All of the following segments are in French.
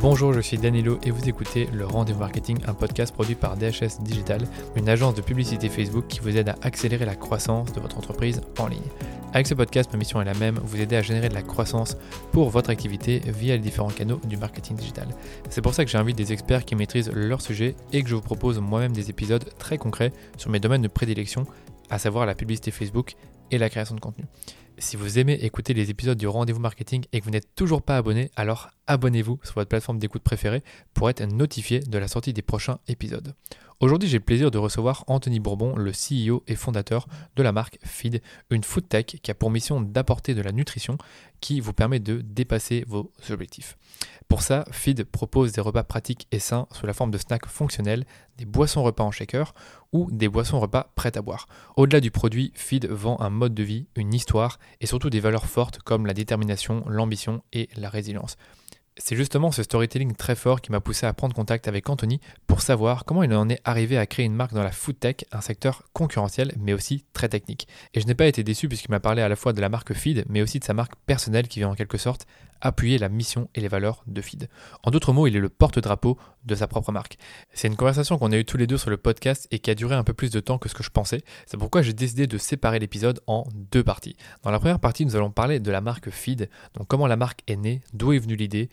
Bonjour, je suis Danilo et vous écoutez le Rendez-vous Marketing, un podcast produit par DHS Digital, une agence de publicité Facebook qui vous aide à accélérer la croissance de votre entreprise en ligne. Avec ce podcast, ma mission est la même, vous aider à générer de la croissance pour votre activité via les différents canaux du marketing digital. C'est pour ça que j'invite des experts qui maîtrisent leur sujet et que je vous propose moi-même des épisodes très concrets sur mes domaines de prédilection, à savoir la publicité Facebook et la création de contenu. Si vous aimez écouter les épisodes du rendez-vous marketing et que vous n'êtes toujours pas abonné, alors abonnez-vous sur votre plateforme d'écoute préférée pour être notifié de la sortie des prochains épisodes. Aujourd'hui, j'ai le plaisir de recevoir Anthony Bourbon, le CEO et fondateur de la marque Feed, une food tech qui a pour mission d'apporter de la nutrition qui vous permet de dépasser vos objectifs. Pour ça, Feed propose des repas pratiques et sains sous la forme de snacks fonctionnels, des boissons repas en shaker ou des boissons repas prêtes à boire. Au-delà du produit, Feed vend un mode de vie, une histoire et surtout des valeurs fortes comme la détermination, l'ambition et la résilience. C'est justement ce storytelling très fort qui m'a poussé à prendre contact avec Anthony pour savoir comment il en est arrivé à créer une marque dans la food tech, un secteur concurrentiel mais aussi très technique. Et je n'ai pas été déçu puisqu'il m'a parlé à la fois de la marque Feed mais aussi de sa marque personnelle qui vient en quelque sorte appuyer la mission et les valeurs de Feed. En d'autres mots, il est le porte-drapeau de sa propre marque. C'est une conversation qu'on a eue tous les deux sur le podcast et qui a duré un peu plus de temps que ce que je pensais. C'est pourquoi j'ai décidé de séparer l'épisode en deux parties. Dans la première partie, nous allons parler de la marque Feed, donc comment la marque est née, d'où est venue l'idée,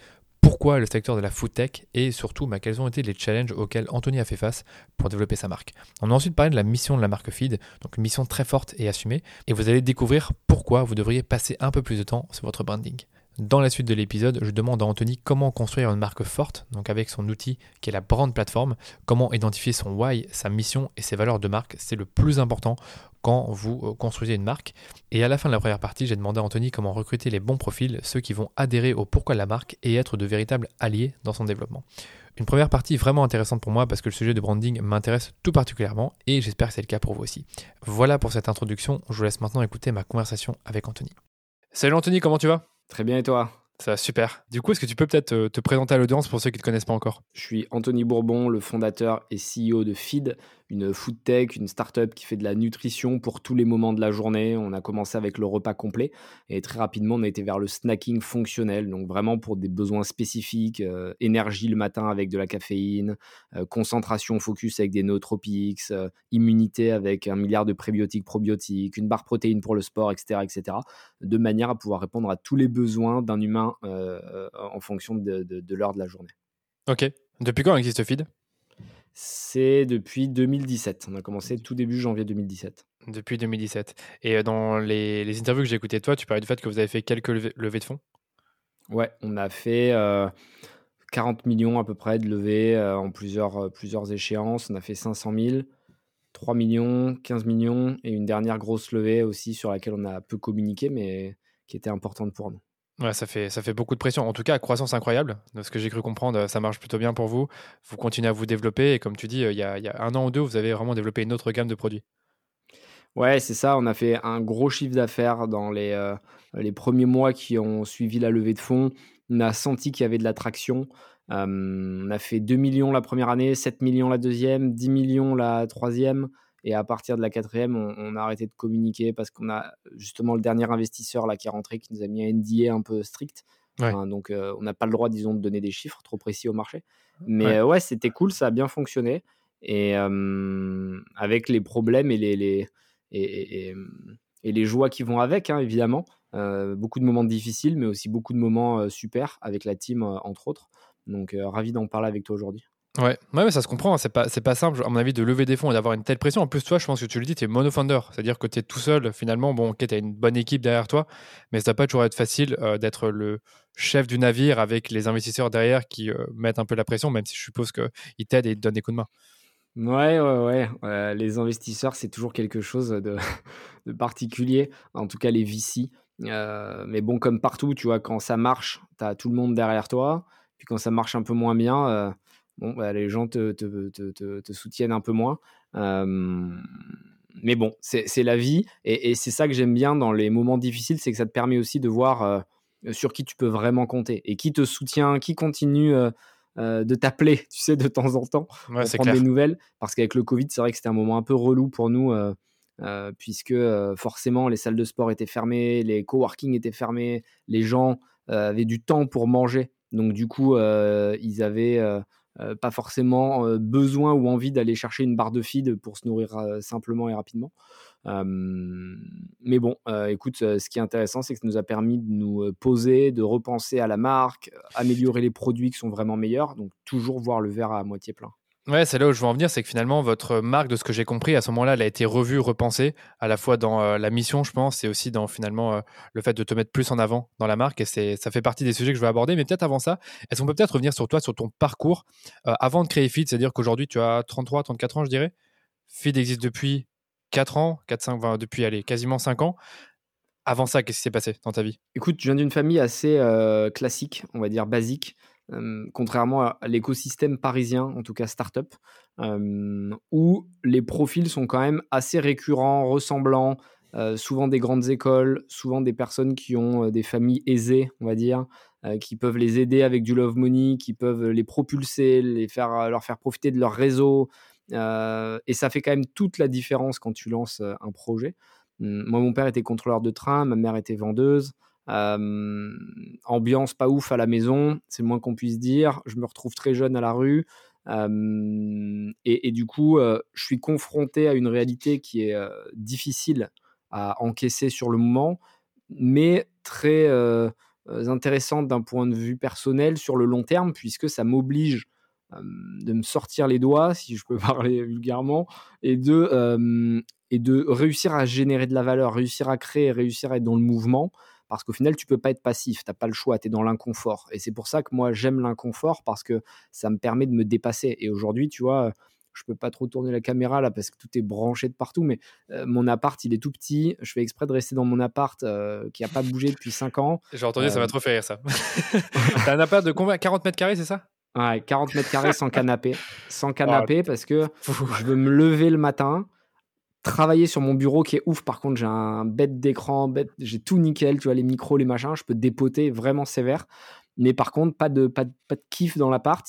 pourquoi le secteur de la food tech et surtout bah, quels ont été les challenges auxquels Anthony a fait face pour développer sa marque. On a ensuite parlé de la mission de la marque Feed, donc une mission très forte et assumée, et vous allez découvrir pourquoi vous devriez passer un peu plus de temps sur votre branding. Dans la suite de l'épisode, je demande à Anthony comment construire une marque forte, donc avec son outil qui est la brand plateforme, comment identifier son why, sa mission et ses valeurs de marque, c'est le plus important quand vous euh, construisez une marque. Et à la fin de la première partie, j'ai demandé à Anthony comment recruter les bons profils, ceux qui vont adhérer au pourquoi de la marque et être de véritables alliés dans son développement. Une première partie vraiment intéressante pour moi parce que le sujet de branding m'intéresse tout particulièrement et j'espère que c'est le cas pour vous aussi. Voilà pour cette introduction, je vous laisse maintenant écouter ma conversation avec Anthony. Salut Anthony, comment tu vas? Très bien et toi? Ça va super. Du coup, est-ce que tu peux peut-être euh, te, présenter à l'audience pour ceux qui ne te connaissent pas encore? Je suis Anthony Bourbon, le fondateur et CEO de Feed, une food tech, une startup qui fait de la nutrition pour tous les moments de la journée. On a commencé avec le repas complet et très rapidement on a été vers le snacking fonctionnel, donc vraiment pour des besoins spécifiques, euh, énergie le matin avec de la caféine, euh, concentration focus avec des nootropics, euh, immunité avec un milliard de prébiotiques, probiotiques, une barre protéine pour le sport, etc., etc., de manière à pouvoir répondre à tous les besoins d'un humain en fonction de, de l'heure de la journée. Ok. Depuis quand existe Feed? C'est depuis 2017. On a commencé tout début janvier 2017. Depuis 2017. Et euh, dans les, interviews que j'ai écoutées, toi, tu parlais du fait que vous avez fait quelques levées, de fonds? Ouais, on a fait 40 euh, millions à peu près de levées euh, en plusieurs, plusieurs échéances. On a fait 500 000, 3 millions, 15 millions et une dernière grosse levée aussi sur laquelle on a peu communiqué, mais qui était importante pour nous. Ouais, ça fait, ça fait beaucoup de pression. En tout cas, croissance incroyable. De ce que j'ai cru comprendre, ça marche plutôt bien pour vous. Vous continuez à vous développer. Et comme tu dis, il y a, il y a un an ou deux, vous avez vraiment développé une autre gamme de produits. Ouais, c'est ça. On a fait un gros chiffre d'affaires dans les, euh, les premiers mois qui ont suivi la levée de fonds. On a senti qu'il y avait de l'attraction. on a fait 2 millions la première année, 7 millions la deuxième, 10 millions la troisième. Et à partir de la quatrième, on, a arrêté de communiquer parce qu'on a justement le dernier investisseur là qui est rentré qui nous a mis un NDA un peu strict. donc euh, on n'a pas le droit, disons, de donner des chiffres trop précis au marché. Mais ouais, c'était cool, ça a bien fonctionné. Et avec les problèmes et les, les et, et, les joies qui vont avec, hein, évidemment. Euh, beaucoup de moments difficiles, mais aussi beaucoup de moments euh, super avec la team, entre autres. Donc, ravi d'en parler avec toi aujourd'hui. Ouais, ouais mais ça se comprend, hein. c'est pas, pas simple, à mon avis, de lever des fonds et d'avoir une telle pression. En plus, toi, je pense que tu le dis, tu es monofounder, c'est-à-dire que tu es tout seul, finalement. Bon, ok, tu as une bonne équipe derrière toi, mais ça va pas toujours être facile euh, d'être le chef du navire avec les investisseurs derrière qui euh, mettent un peu la pression, même si je suppose qu'ils t'aident et te donnent des coups de main. Ouais, ouais, ouais. les investisseurs, c'est toujours quelque chose de, de, particulier, en tout cas les VC. Euh, mais bon, comme partout, tu vois, quand ça marche, tu as tout le monde derrière toi. Puis quand ça marche un peu moins bien, bon, bah, les gens te, te, te, te, soutiennent un peu moins. mais bon, c'est la vie. Et, c'est ça que j'aime bien dans les moments difficiles, c'est que ça te permet aussi de voir sur qui tu peux vraiment compter et qui te soutient, qui continue de t'appeler, tu sais, de temps en temps pour prendre des nouvelles. Parce qu'avec le Covid, c'est vrai que c'était un moment un peu relou pour nous. puisque forcément les salles de sport étaient fermées, les coworking étaient fermés, les gens avaient du temps pour manger Donc du coup, ils avaient pas forcément besoin ou envie d'aller chercher une barre de feed pour se nourrir simplement et rapidement. mais bon, écoute, ce qui est intéressant, c'est que ça nous a permis de nous poser, de repenser à la marque, améliorer les produits qui sont vraiment meilleurs, donc toujours voir le verre à moitié plein. Ouais, c'est là où je veux en venir, c'est que finalement, votre marque, de ce que j'ai compris, à ce moment-là, elle a été revue, repensée, à la fois dans euh, la mission, je pense, et aussi dans finalement euh, le fait de te mettre plus en avant dans la marque. Et ça fait partie des sujets que je veux aborder. Mais peut-être avant ça, est-ce qu'on peut peut-être revenir sur toi, sur ton parcours euh, avant de créer Feed? C'est-à-dire qu'aujourd'hui, tu as 33, 34 ans, je dirais. Feed existe depuis 4 ans, 4, 5, depuis allez, quasiment 5 ans. Avant ça, qu'est-ce qui s'est passé dans ta vie? Écoute, je viens d'une famille assez classique, on va dire basique contrairement à l'écosystème parisien, en tout cas startup, où les profils sont quand même assez récurrents, ressemblants, souvent des grandes écoles, souvent des personnes qui ont des familles aisées, on va dire, qui peuvent les aider avec du love money, qui peuvent les propulser, les faire, leur faire profiter de leur réseau. et ça fait quand même toute la différence quand tu lances un projet. Moi, mon père était contrôleur de train, ma mère était vendeuse ambiance pas ouf à la maison, c'est le moins qu'on puisse dire. Je me retrouve très jeune à la rue. et, du coup, je suis confronté à une réalité qui est difficile à encaisser sur le moment, mais très intéressante d'un point de vue personnel sur le long terme, puisque ça m'oblige de me sortir les doigts, si je peux parler vulgairement, et de, et de réussir à générer de la valeur, réussir à créer, réussir à être dans le mouvement parce qu'au final, tu peux pas être passif, tu n'as pas le choix, tu es dans l'inconfort. Et c'est pour ça que moi, j'aime l'inconfort parce que ça me permet de me dépasser. Et aujourd'hui, tu vois, je peux pas trop tourner la caméra là parce que tout est branché de partout, mais euh, mon appart, il est tout petit. Je fais exprès de rester dans mon appart euh, qui a pas bougé depuis 5 ans. J'ai entendu, ça va euh, trop faire rire ça. T'as un appart de combien? 40 mètres carrés, c'est ça? Ouais, 40 mètres carrés sans canapé. Sans canapé parce que je veux me lever le matin travailler sur mon bureau qui est ouf. Par contre, j'ai un bête d'écran, j'ai tout nickel, tu vois, les micros, les machins, je peux dépoter vraiment sévère. Mais par contre, pas de, pas de, pas de kiff dans l'appart.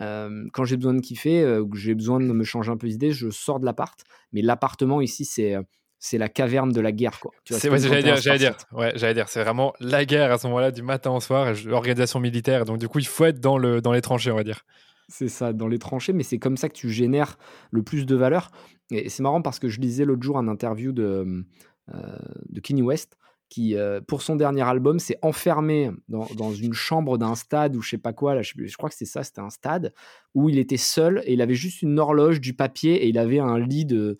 Euh, quand j'ai besoin de kiffer, euh, j'ai besoin de me changer un peu d'idée, je sors de l'appart. Mais l'appartement ici, c'est euh, c'est la caverne de la guerre, quoi. C'est j'allais dire, j'allais dire, ouais, j'allais dire, c'est vraiment la guerre à ce moment-là, du matin au soir, l'organisation militaire. Donc du coup, il faut être dans le dans les tranchées, on va dire. C'est ça, dans les tranchées, mais c'est comme ça que tu génères le plus de valeur. Et c'est marrant parce que je lisais l'autre jour un interview de, euh, de Kanye West qui, euh, pour son dernier album, s'est enfermé dans, dans, une chambre d'un stade ou je sais pas quoi, là, je, crois que c'est ça, c'était un stade, où il était seul et il avait juste une horloge, du papier et il avait un lit de,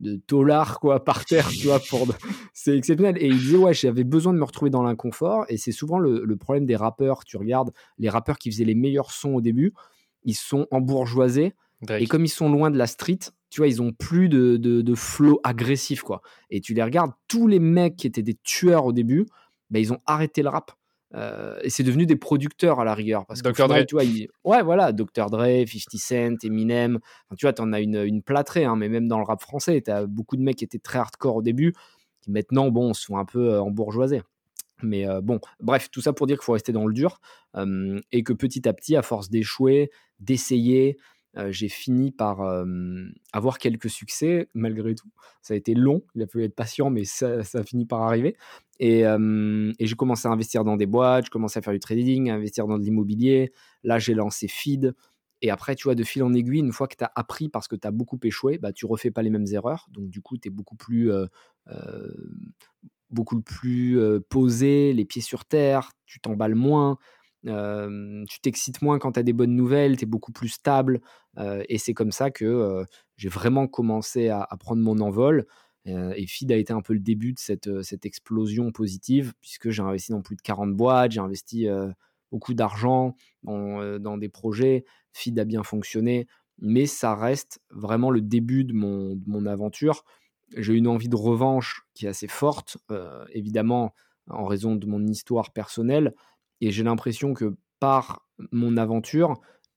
de tolard quoi par terre tu vois pour c'est exceptionnel et il disait ouais j'avais besoin de me retrouver dans l'inconfort et c'est souvent le, le, problème des rappeurs tu regardes les rappeurs qui faisaient les meilleurs sons au début ils sont embourgeoisés. Et comme ils sont loin de la street, tu vois, ils ont plus de, de, flow agressif, quoi. Et tu les regardes, tous les mecs qui étaient des tueurs au début, ben, ils ont arrêté le rap. Euh, et c'est devenu des producteurs à la rigueur. Parce Dr. Dre. Tu vois, Ouais, voilà, Dr. Dre, 50 Cent, Eminem. tu vois, tu en as une, une plâtrée, hein, mais même dans le rap français, tu as beaucoup de mecs qui étaient très hardcore au début, qui maintenant, bon, sont un peu euh, embourgeoisés. Mais bon, bref, tout ça pour dire qu'il faut rester dans le dur et que petit à petit, à force d'échouer, d'essayer, j'ai fini par avoir quelques succès malgré tout. Ça a été long, il a fallu être patient, mais ça, a fini par arriver. Et, et j'ai commencé à investir dans des boîtes, j'ai commencé à faire du trading, à investir dans de l'immobilier. Là, j'ai lancé Feed. Et après, tu vois, de fil en aiguille, une fois que tu as appris parce que tu as beaucoup échoué, bah, tu refais pas les mêmes erreurs. Donc, du coup, tu es beaucoup plus beaucoup plus posé, les pieds sur terre, tu t'emballes moins, tu t'excites moins quand tu as des bonnes nouvelles, tu es beaucoup plus stable. et c'est comme ça que j'ai vraiment commencé à, prendre mon envol. et FID a été un peu le début de cette, cette explosion positive, puisque j'ai investi dans plus de 40 boîtes, j'ai investi beaucoup d'argent dans, des projets. FID a bien fonctionné, mais ça reste vraiment le début de mon, de mon aventure j'ai une envie de revanche qui est assez forte, euh, évidemment en raison de mon histoire personnelle, et j'ai l'impression que par mon aventure,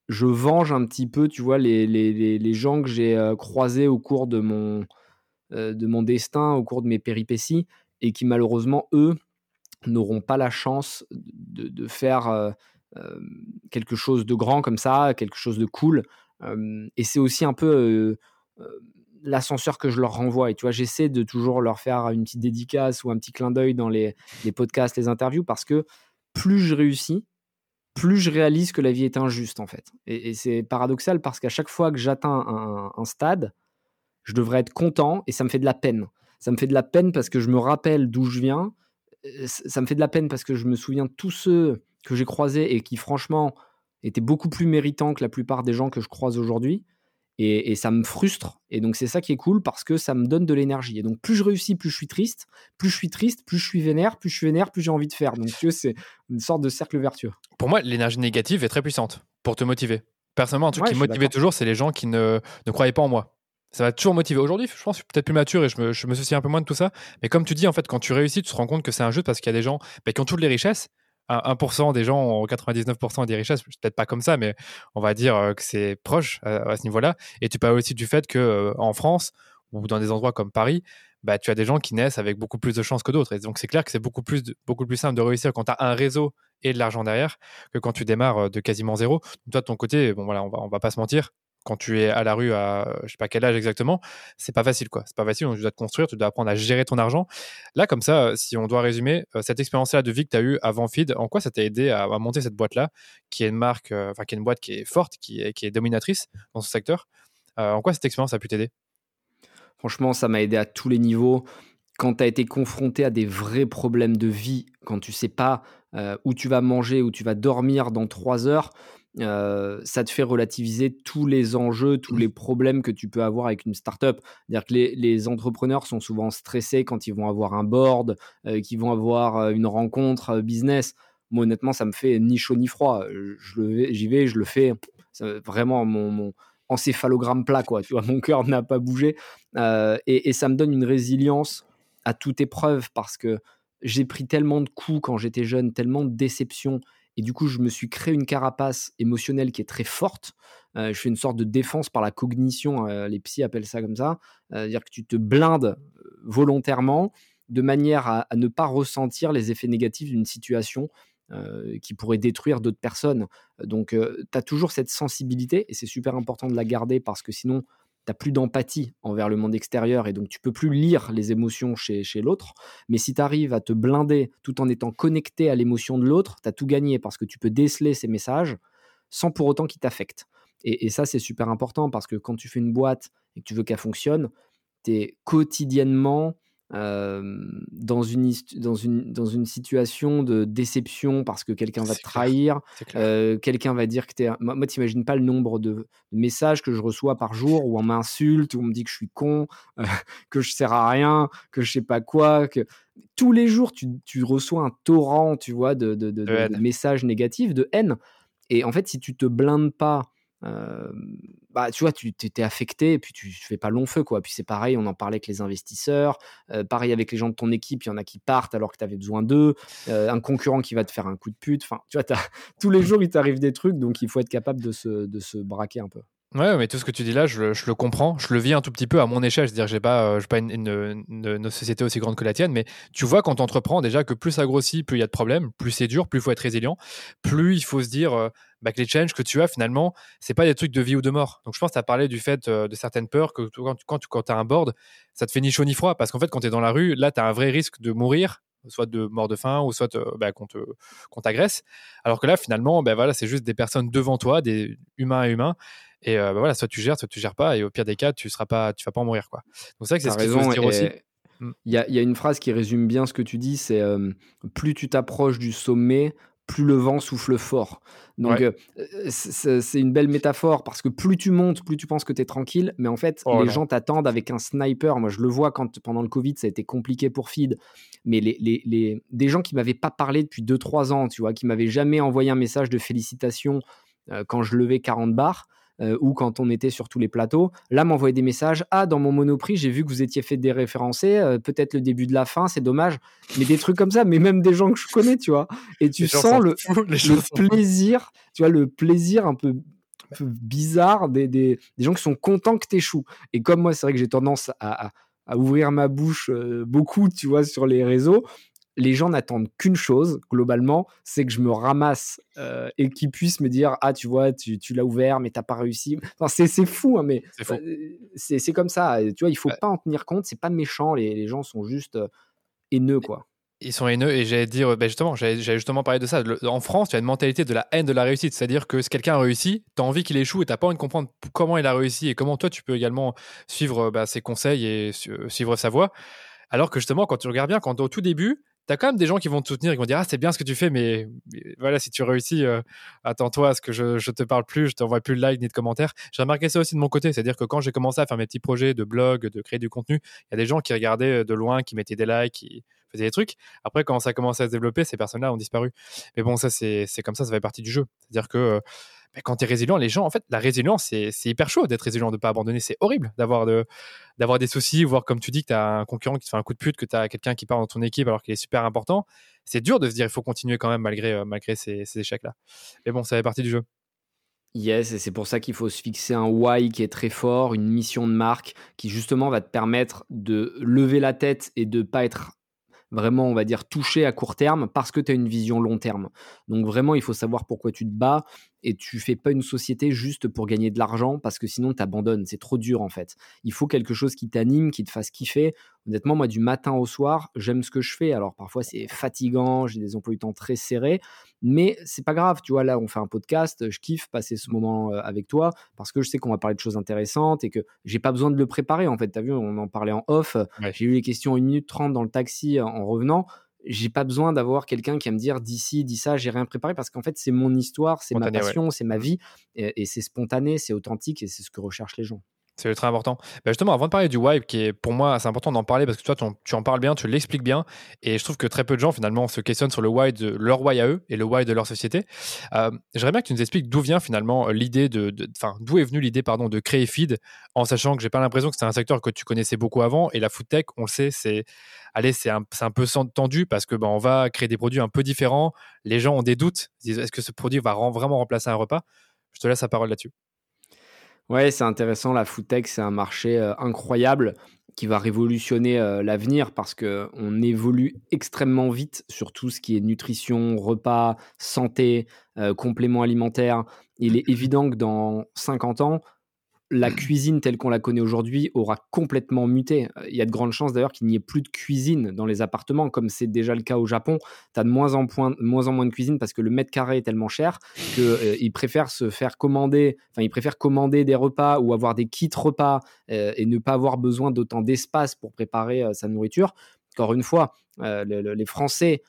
je venge un petit peu, tu vois, les, les, les, gens que j'ai euh, croisés au cours de mon, euh, de mon destin, au cours de mes péripéties, et qui malheureusement, eux, n'auront pas la chance de, de faire quelque chose de grand comme ça, quelque chose de cool. et c'est aussi un peu l'ascenseur que je leur renvoie. Et tu vois, j'essaie de toujours leur faire une petite dédicace ou un petit clin d'œil dans les, podcasts, les interviews, parce que plus je réussis, plus je réalise que la vie est injuste en fait. Et, c'est paradoxal parce qu'à chaque fois que j'atteins un, stade, je devrais être content et ça me fait de la peine. Ça me fait de la peine parce que je me rappelle d'où je viens. Euh, ça me fait de la peine parce que je me souviens de tous ceux que j'ai croisés et qui franchement étaient beaucoup plus méritants que la plupart des gens que je croise aujourd'hui. Et, ça me frustre. Et donc, c'est ça qui est cool parce que ça me donne de l'énergie. Et donc, plus je réussis, plus je suis triste. Plus je suis triste, plus je suis vénère. Plus je suis vénère, plus j'ai envie de faire. Donc, c'est une sorte de cercle vertueux. Pour moi, l'énergie négative est très puissante pour te motiver. Personnellement, un truc qui me motivait toujours, c'est les gens qui ne, ne croyaient pas en moi ça va toujours motiver. Aujourd'hui, je pense que je suis peut-être plus mature et je me, je me, soucie un peu moins de tout ça. Mais comme tu dis, en fait, quand tu réussis, tu te rends compte que c'est un jeu parce qu'il y a des gens bah, qui ont toutes les richesses 1% des gens ont 99% des richesses, peut-être pas comme ça, mais on va dire euh, que c'est proche à, ce niveau-là. Et tu parles aussi du fait que euh, en France ou dans des endroits comme Paris, bah, tu as des gens qui naissent avec beaucoup plus de chances que d'autres. Et donc c'est clair que c'est beaucoup plus, beaucoup plus simple de réussir quand tu as un réseau et de l'argent derrière que quand tu démarres euh, de quasiment zéro. Toi, de ton côté, bon voilà, on va, on va pas se mentir, quand tu es à la rue à je sais pas quel âge exactement, c'est pas facile quoi. C'est pas facile, donc tu dois te construire, tu dois apprendre à gérer ton argent. Là, comme ça, si on doit résumer, euh, cette expérience-là de vie que tu as eue avant Feed, en quoi ça t'a aidé à, monter cette boîte-là, qui est une marque, euh, enfin qui est une boîte qui est forte, qui est, qui est dominatrice dans ce secteur euh, En quoi cette expérience a pu t'aider? Franchement, ça m'a aidé à tous les niveaux. Quand tu as été confronté à des vrais problèmes de vie, quand tu sais pas où tu vas manger, où tu vas dormir dans trois heures, ça te fait relativiser tous les enjeux, tous mmh. les problèmes que tu peux avoir avec une startup. C'est-à-dire que les, entrepreneurs sont souvent stressés quand ils vont avoir un board, euh, qu'ils vont avoir une rencontre business. Moi, honnêtement, ça me fait ni chaud ni froid. J'y vais, je le fais. vraiment mon, encéphalogramme plat, quoi. Tu vois, mon cœur n'a pas bougé. et, et, ça me donne une résilience à toute épreuve parce que j'ai pris tellement de coups quand j'étais jeune, tellement de déceptions et du coup, je me suis créé une carapace émotionnelle qui est très forte. Euh, je fais une sorte de défense par la cognition, euh, les psys appellent ça comme ça. C'est-à-dire que tu te blindes euh, volontairement de manière à, ne pas ressentir les effets négatifs d'une situation qui pourrait détruire d'autres personnes. Donc, tu as toujours cette sensibilité et c'est super important de la garder parce que sinon, tu plus d'empathie envers le monde extérieur et donc tu peux plus lire les émotions chez, chez l'autre. Mais si tu arrives à te blinder tout en étant connecté à l'émotion de l'autre, tu as tout gagné parce que tu peux déceler ces messages sans pour autant qu'ils t'affectent. Et, et, ça, c'est super important parce que quand tu fais une boîte et que tu veux qu'elle fonctionne, tu es quotidiennement dans, une, dans, une, dans une situation de déception parce que quelqu'un va te trahir, quelqu'un va dire que tu es. Moi, moi t'imagines pas le nombre de, messages que je reçois par jour où on m'insulte, où on me dit que je suis con, que je sers à rien, que je sais pas quoi. que Tous les jours, tu, tu reçois un torrent, tu vois, de, de, de messages négatifs, de haine. Et en fait, si tu te blindes pas bah, tu vois, tu t'es affecté et puis tu, fais pas long feu, quoi. Puis c'est pareil, on en parlait avec les investisseurs, pareil avec les gens de ton équipe, il y en a qui partent alors que tu avais besoin d'eux, un concurrent qui va te faire un coup de pute. Enfin, tu vois, tous les jours, il t'arrive des trucs, donc il faut être capable de se, de se braquer un peu. Ouais, mais tout ce que tu dis là, je, le comprends. Je le vis un tout petit peu à mon échelle. C'est-à-dire que j'ai pas, euh, pas une, société aussi grande que la tienne, mais tu vois quand tu entreprends déjà que plus ça grossit, plus il y a de problèmes, plus c'est dur, plus il faut être résilient, plus il faut se dire euh, bah, que les challenges que tu as finalement, c'est pas des trucs de vie ou de mort. Donc je pense que tu as parlé du fait euh, de certaines peurs que quand, quand, quand tu as un board, ça te fait ni chaud ni froid. Parce qu'en fait, quand tu es dans la rue, là, tu as un vrai risque de mourir soit de mort de faim ou soit bah, qu'on t'agresse. Alors que là, finalement, bah, voilà, c'est juste des personnes devant toi, des humains à humains. Et bah, voilà, soit tu gères, soit tu gères pas. Et au pire des cas, tu seras pas, tu vas pas en mourir. Quoi. Donc c'est vrai que c'est ce qu'il faut se dire aussi. Mmh. Il y, a, y, a, une phrase qui résume bien ce que tu dis, c'est plus tu t'approches du sommet, plus le vent souffle fort. Donc, c'est une belle métaphore parce que plus tu montes, plus tu penses que tu es tranquille. Mais en fait, oh les gens t'attendent avec un sniper. Moi, je le vois quand pendant le Covid, ça a été compliqué pour Feed. Mais les, les, les des gens qui m'avaient pas parlé depuis 2-3 ans, tu vois, qui m'avaient jamais envoyé un message de félicitations quand je levais 40 bars, euh, ou quand on était sur tous les plateaux, là m'envoyer des messages. Ah, dans mon monoprix, j'ai vu que vous étiez fait déréférencer, euh, peut-être le début de la fin, c'est dommage. Mais des trucs comme ça, mais même des gens que je connais, tu vois. Et tu sens le, plaisir, tu vois, le plaisir un peu, bizarre des, des, gens qui sont contents que tu échoues. Et comme moi, c'est vrai que j'ai tendance à, à, ouvrir ma bouche euh, beaucoup, tu vois, sur les réseaux les gens n'attendent qu'une chose, globalement, c'est que je me ramasse euh, et qu'ils puissent me dire Ah, tu vois, tu, l'as ouvert, mais t'as pas réussi. Enfin, c'est fou, hein, mais euh, c'est comme ça. Tu vois, il faut pas en tenir compte. C'est pas méchant. Les, les gens sont juste euh, haineux, quoi. Ils sont haineux et j'allais dire, ben justement, j'allais justement parler de ça. en France, tu as une mentalité de la haine de la réussite, c'est-à-dire que si quelqu'un a réussi, tu as envie qu'il échoue et tu n'as pas envie de comprendre comment il a réussi et comment toi tu peux également suivre bah, ses conseils et suivre sa voie. Alors que justement, quand tu regardes bien, quand au tout début, tu as quand même des gens qui vont te soutenir, qui vont dire Ah, c'est bien ce que tu fais, mais, voilà, si tu réussis, euh, attends-toi à ce que je, je te parle plus, je t'envoie plus de likes ni de commentaires. J'ai remarqué ça aussi de mon côté, c'est-à-dire que quand j'ai commencé à faire mes petits projets de blog, de créer du contenu, il y a des gens qui regardaient euh, de loin, qui mettaient des likes, qui faisaient des trucs. Après, quand ça a commencé à se développer, ces personnes-là ont disparu. Mais bon, ça, c'est comme ça, ça fait partie du jeu. C'est-à-dire que euh, quand tu es résilient, les gens, en fait, la résilience, c'est hyper chaud d'être résilient, de ne pas abandonner. C'est horrible d'avoir de, des soucis, voire comme tu dis, que tu as un concurrent qui te fait un coup de pute, que tu as quelqu'un qui part dans ton équipe alors qu'il est super important. C'est dur de se dire il faut continuer quand même malgré, euh, malgré ces, échecs-là. Mais bon, ça fait partie du jeu. Yes, et c'est pour ça qu'il faut se fixer un why qui est très fort, une mission de marque qui justement va te permettre de lever la tête et de pas être vraiment, on va dire, touché à court terme parce que tu as une vision long terme. Donc vraiment, il faut savoir pourquoi tu te bats et tu fais pas une société juste pour gagner de l'argent parce que sinon tu abandonnes. C'est trop dur en fait. Il faut quelque chose qui t'anime, qui te fasse kiffer. Honnêtement, moi, du matin au soir, j'aime ce que je fais. Alors parfois, c'est fatigant, j'ai des emplois du temps très serrés, mais c'est pas grave. Tu vois, là, on fait un podcast, je kiffe passer ce moment euh, avec toi parce que je sais qu'on va parler de choses intéressantes et que j'ai pas besoin de le préparer. En fait, tu as vu, on en parlait en off. J'ai eu les questions 1 minute 30 dans le taxi en revenant j'ai pas besoin d'avoir quelqu'un qui va me dire d'ici, dis ça, j'ai rien préparé parce qu'en fait, c'est mon histoire, c'est ma passion, c'est ma vie et, c'est spontané, c'est authentique et c'est ce que recherchent les gens. C'est très important. Bah, justement, avant de parler du why, qui est pour moi, c'est important d'en parler parce que toi, tu en parles bien, tu l'expliques bien. Et je trouve que très peu de gens, finalement, se questionnent sur le why de leur why à eux et le why de leur société. Euh, j'aimerais bien que tu nous expliques d'où vient finalement l'idée de. Enfin, d'où est venue l'idée, pardon, de créer Feed, en sachant que j'ai pas l'impression que c'est un secteur que tu connaissais beaucoup avant. Et la food tech, on le sait, c'est allez, c'est un, peu tendu parce que ben, on va créer des produits un peu différents. Les gens ont des doutes. Est-ce que ce produit va vraiment remplacer un repas? Je te laisse la parole là-dessus. Ouais, c'est intéressant. La food tech, c'est un marché euh, incroyable qui va révolutionner euh, l'avenir parce qu'on évolue extrêmement vite sur tout ce qui est nutrition, repas, santé, euh, compléments alimentaires. Il est évident que dans 50 ans, la cuisine telle qu'on la connaît aujourd'hui aura complètement muté. Il y a de grandes chances d'ailleurs qu'il n'y ait plus de cuisine dans les appartements, comme c'est déjà le cas au Japon. Tu as de moins en, moins en moins de cuisine parce que le mètre carré est tellement cher qu'ils euh, préfèrent se faire commander, enfin ils préfèrent commander des repas ou avoir des kits repas euh, et ne pas avoir besoin d'autant d'espace pour préparer euh, sa nourriture. Encore une fois, les Français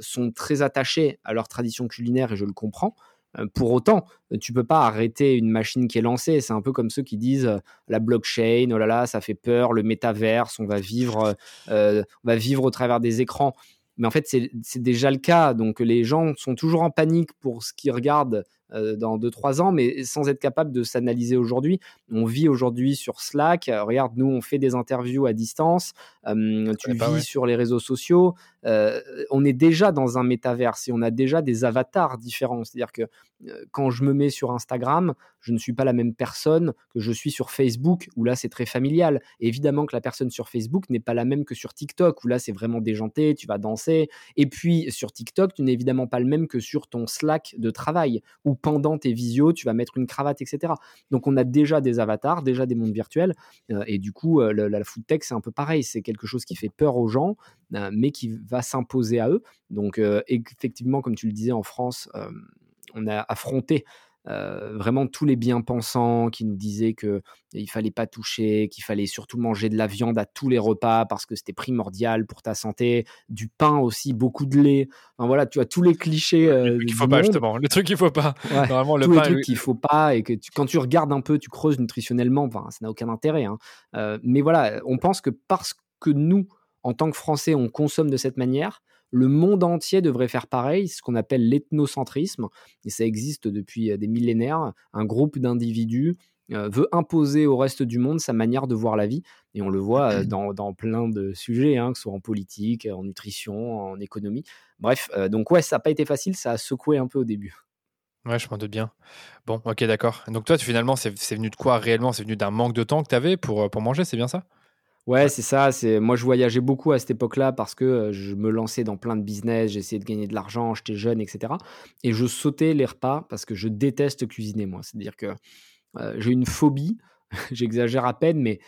sont très attachés à leur tradition culinaire et je le comprends. Euh, pour autant, tu peux pas arrêter une machine qui est lancée. C'est un peu comme ceux qui disent euh, la blockchain, oh là là, ça fait peur, le métaverse, on va vivre, euh, on va vivre au travers des écrans. Mais en fait, c'est déjà le cas. Donc les gens sont toujours en panique pour ce qu'ils regardent dans 2-3 ans, mais sans être capable de s'analyser aujourd'hui. On vit aujourd'hui sur Slack. Euh, regarde, nous, on fait des interviews à distance. Euh, tu vis sur les réseaux sociaux. on est déjà dans un métaverse et on a déjà des avatars différents. C'est-à-dire que quand je me mets sur Instagram, je ne suis pas la même personne que je suis sur Facebook, où là, c'est très familial. évidemment que la personne sur Facebook n'est pas la même que sur TikTok, où là, c'est vraiment déjanté, tu vas danser. Et puis, sur TikTok, tu n'es évidemment pas le même que sur ton Slack de travail, où pendant tes visios, tu vas mettre une cravate, etc. Donc on a déjà des avatars, déjà des mondes virtuels, euh, et du coup, euh, la, food tech, c'est un peu pareil, c'est quelque chose qui fait peur aux gens, euh, mais qui va s'imposer à eux. Donc effectivement, comme tu le disais en France, on a affronté euh, vraiment tous les bien-pensants qui nous disaient que il fallait pas toucher, qu'il fallait surtout manger de la viande à tous les repas parce que c'était primordial pour ta santé, du pain aussi, beaucoup de lait. Enfin, voilà, tu as tous les clichés. Euh, il faut pas justement, le truc qu'il faut pas. Normalement, le tous pain, les trucs qu'il faut pas et que quand tu regardes un peu, tu creuses nutritionnellement, enfin, ça n'a aucun intérêt. Hein. Euh, mais voilà, on pense que parce que nous, en tant que Français, on consomme de cette manière, le monde entier devrait faire pareil, ce qu'on appelle l'ethnocentrisme, et ça existe depuis euh, des millénaires. Un groupe d'individus euh, veut imposer au reste du monde sa manière de voir la vie, et on le voit euh, dans, plein de sujets, hein, que ce soit en politique, en nutrition, en économie. Bref, donc ouais, ça n'a pas été facile, ça a secoué un peu au début. Ouais, je m'en doute bien. Bon, ok, d'accord. Donc toi, finalement, c'est venu de quoi réellement? C'est venu d'un manque de temps que tu avais pour, pour manger, c'est bien ça? Ouais, c'est ça. C'est moi, je voyageais beaucoup à cette époque-là parce que je me lançais dans plein de business, j'essayais de gagner de l'argent, j'étais jeune, etc. Et je sautais les repas parce que je déteste cuisiner, moi. C'est-à-dire que j'ai une phobie, j'exagère à peine, mais